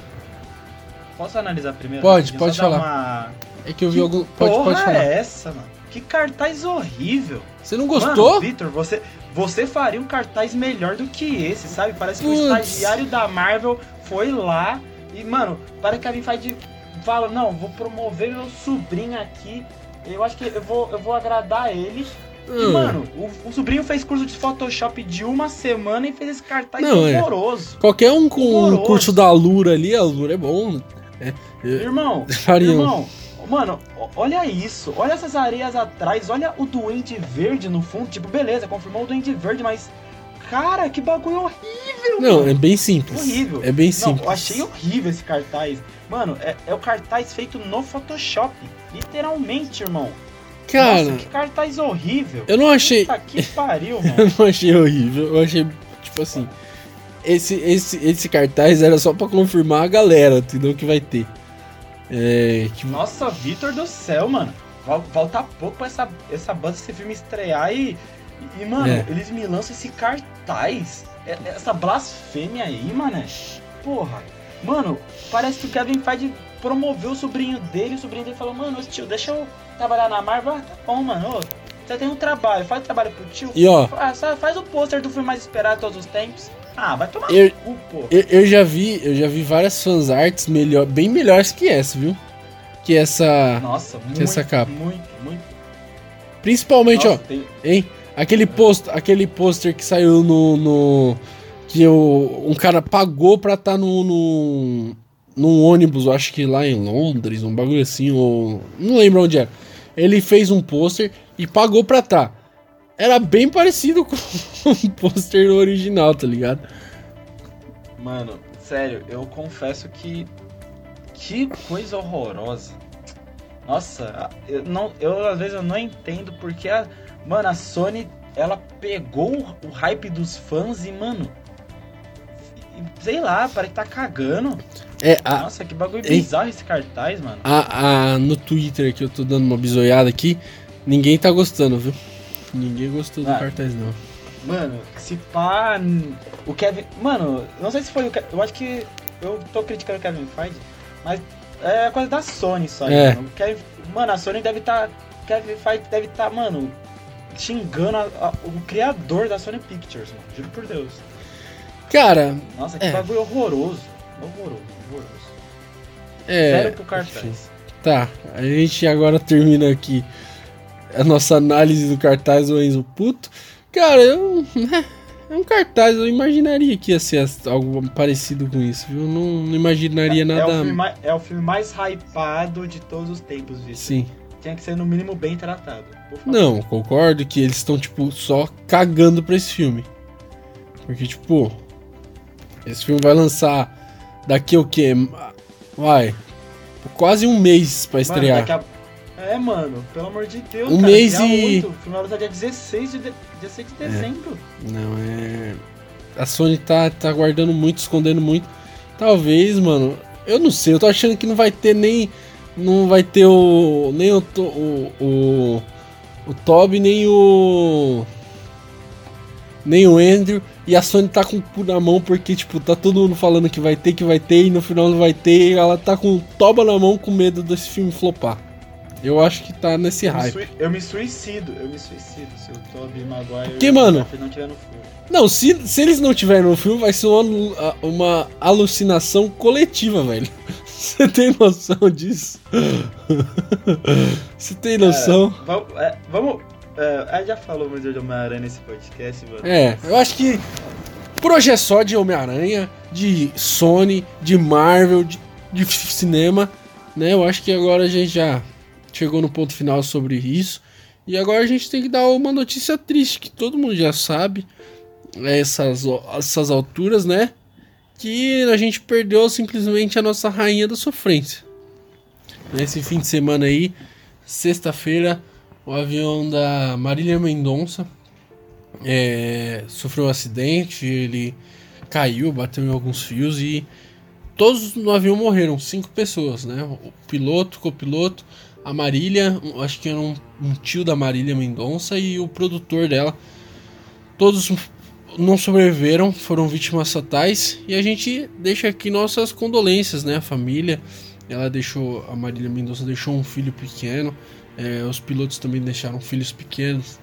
Posso analisar primeiro? Pode, pode falar. Uma... É que eu vi Que algum. Pode, porra pode falar. é essa, mano? Que cartaz horrível. Você não gostou? Mano, Vitor, você, você faria um cartaz melhor do que esse, sabe? Parece que Putz. o estagiário da Marvel foi lá e, mano, parece que a Kevin Feige fala, não, vou promover meu sobrinho aqui. Eu acho que eu vou, eu vou agradar ele. E, Hum. mano, o, o sobrinho fez curso de Photoshop de uma semana e fez esse cartaz Não, é. horroroso. Qualquer um com o Horroroso. curso da Lura ali, a Lura é bom. É, é, Irmão, irmão, mano, olha isso. Olha essas areias atrás. Olha o Duende Verde no fundo. Tipo, beleza, confirmou o Duende Verde, mas. Cara, que bagulho horrível. Não, mano. é bem simples. Horrível. É bem Não, simples. eu achei horrível esse cartaz. Mano, é, é o cartaz feito no Photoshop. Literalmente, irmão. Cara, Nossa, que cartaz horrível. eu não achei. Puta que pariu, mano. Eu não achei horrível. Eu achei, tipo assim. Esse, esse, esse cartaz era só pra confirmar a galera, entendeu? Que vai ter. É. Que, Nossa, Vitor do céu, mano. Falta pouco pra essa, essa banda, esse filme estrear e. E, mano, É. eles me lançam esse cartaz. é- Essa blasfêmia aí, mano. Porra. Mano, parece que o Kevin Feige promoveu o sobrinho dele. O sobrinho dele falou: Mano, tio, deixa eu trabalhar na Marvel. Ah, tá bom, mano. Ô, você tem um trabalho, faz o trabalho pro tio. E ó, Ah, só faz o pôster do filme mais esperado de todos os tempos. Ah, vai tomar Eu- cu, pô. eu, eu já vi, eu já vi várias fansarts melhor, bem melhores que essa, viu? Que essa. Nossa, muito, essa capa. muito, muito. Principalmente, Nossa, ó, tem- hein? Aquele post, aquele pôster que saiu no. no- que o, um cara pagou pra estar tá no, no. num ônibus, eu acho que lá em Londres, um bagulho assim, ou. Não lembro onde era. Ele fez um pôster e pagou pra tá. Era bem parecido com o pôster original, tá ligado? Mano, sério, eu confesso que. Que coisa horrorosa. Nossa, eu, não, eu às vezes eu não entendo porque a. Mano, a Sony, ela pegou o, hype dos fãs e, mano. Sei lá, parece que tá cagando. É, a, Nossa, que bagulho Hein? bizarro esse cartaz, mano. a, a- no Twitter que eu tô dando uma bisoiada aqui, ninguém tá gostando, viu? Ninguém gostou do Ah. cartaz, não. Mano, se pá. O Kevin. Mano, não sei se foi o Kevin. Eu acho que. Eu tô criticando o Kevin Feige, mas é coisa da Sony só. aí, É. Mano, O Kevin- mano, a Sony deve estar. Tá, Kevin Feige deve estar, mano, xingando a- a- o criador da Sony Pictures, mano. Juro por Deus. Cara, Nossa, que É. bagulho horroroso. Horroroso, horroroso. é. Zero pro cartaz. Tá, a gente agora termina aqui a nossa análise do cartaz do Enzo Puto. Cara, eu. É um cartaz, eu imaginaria que ia ser algo parecido com isso, viu? Eu não, não imaginaria É, o nada. filme mais, é o filme mais hypado de todos os tempos, Vitor. Sim. Tinha que ser no mínimo bem tratado. Não, concordo que eles estão, tipo, só cagando pra esse filme. Porque, tipo, esse filme vai lançar daqui o quê? Vai. quase um mês pra Mano, estrear. a- É, mano, pelo amor de Deus, Um cara, mês e- 8, o final tá dia 16 de, de... dia 6 de dezembro. Não, é. A Sony tá, tá guardando muito, escondendo muito. Talvez, mano. Eu não sei, eu tô achando que não vai ter nem. Não vai ter o. Nem o. O. O, o Toby, nem o. Nem o Andrew. E a Sony tá com o cu na mão porque, tipo, tá todo mundo falando que vai ter, que vai ter, e no final não vai ter. E ela tá com o Toba na mão com medo desse filme flopar. Eu acho que tá nesse Eu me, hype. sui- eu me suicido, eu me suicido se o Tobey Maguire Que, e mano? Não tiver no filme. Não, se, se eles não tiverem no filme, vai ser uma, uma alucinação coletiva, velho. Você tem noção disso? Você tem noção? É, vamos. É, vamos é, já falou muito de Homem-Aranha nesse podcast, mano. É, eu acho que por hoje é só de Homem-Aranha, de Sony, de Marvel, de, de cinema, né? Eu acho que agora a gente já chegou no ponto final sobre isso. E agora a gente tem que dar uma notícia triste, que todo mundo já sabe, a essas, essas alturas, né? Que a gente perdeu simplesmente a nossa rainha da sofrência. Nesse fim de semana aí, sexta-feira, o avião da Marília Mendonça é, sofreu um acidente, ele caiu, bateu em alguns fios e todos no avião morreram, cinco pessoas, né? O piloto, copiloto, a Marília, acho que era um, um tio da Marília Mendonça e o produtor dela. Todos não sobreviveram, foram vítimas fatais e a gente deixa aqui nossas condolências, né? A família, ela deixou, a Marília Mendonça deixou um filho pequeno, é, os pilotos também deixaram filhos pequenos.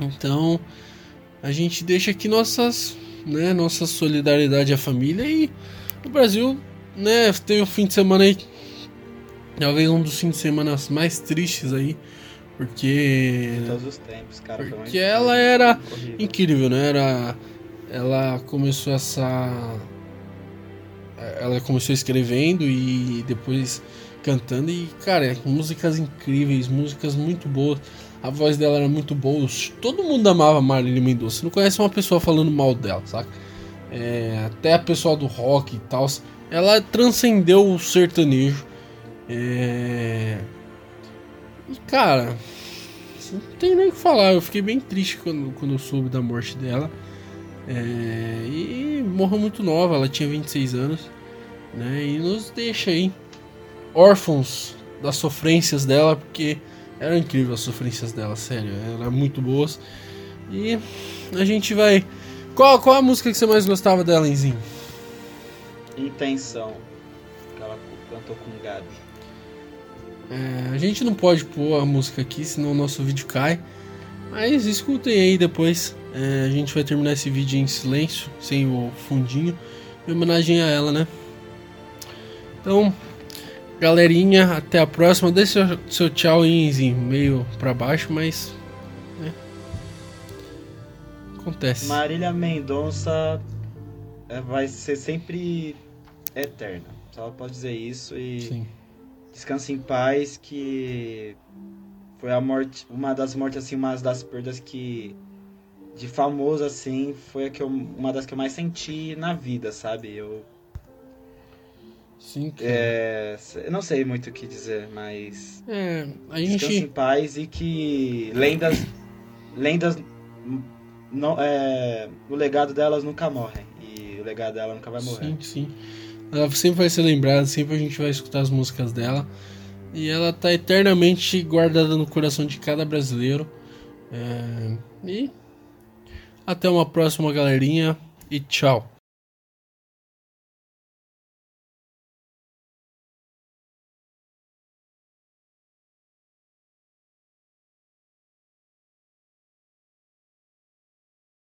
Então, a gente deixa aqui nossas, né, nossa solidariedade à família e o Brasil, né, teve um fim de semana aí, talvez um dos fins de semana mais tristes aí, porque De todos os tempos, cara. porque ela era horrível. incrível, né? Era ela começou essa ela começou escrevendo e depois cantando e cara, músicas incríveis, músicas muito boas. A voz dela era muito boa. Todo mundo amava Marília Mendonça. Você não conhece uma pessoa falando mal dela, saca? É, até a pessoa do rock e tal. Ela transcendeu o sertanejo. É... E cara, não tem nem o que falar. Eu fiquei bem triste quando, quando eu soube da morte dela. É, e morreu muito nova, ela tinha 26 anos. Né, e nos deixa aí órfãos das sofrências dela, porque eram incríveis as sofrências dela, sério, eram muito boas. E a gente vai. Qual, qual a música que você mais gostava dela, Enzinho? Intenção. Que ela cantou com o Gabi. É, a gente não pode pôr a música aqui, senão o nosso vídeo cai. Mas escutem aí depois. É, a gente vai terminar esse vídeo em silêncio, sem o fundinho, em homenagem a ela, né? Então, galerinha, até a próxima. Deixa seu, seu tchau Enzinho, meio pra baixo, mas. né? Acontece. Marília Mendonça é, vai ser sempre eterna. Só posso dizer isso e Sim. Descanse em paz que foi a morte, uma das mortes assim, uma das perdas que de famoso assim, foi a que eu, uma das que eu mais senti na vida, sabe? Eu Sim, que- é, eu não sei muito o que dizer, mas é, a descanse em gente. paz e que lendas lendas não é, o legado delas nunca morrem e o legado dela nunca vai morrer. Sim, sim. Ela sempre vai ser lembrada, sempre a gente vai escutar as músicas dela. E ela tá eternamente guardada no coração de cada brasileiro. É, E até uma próxima, galerinha. E tchau.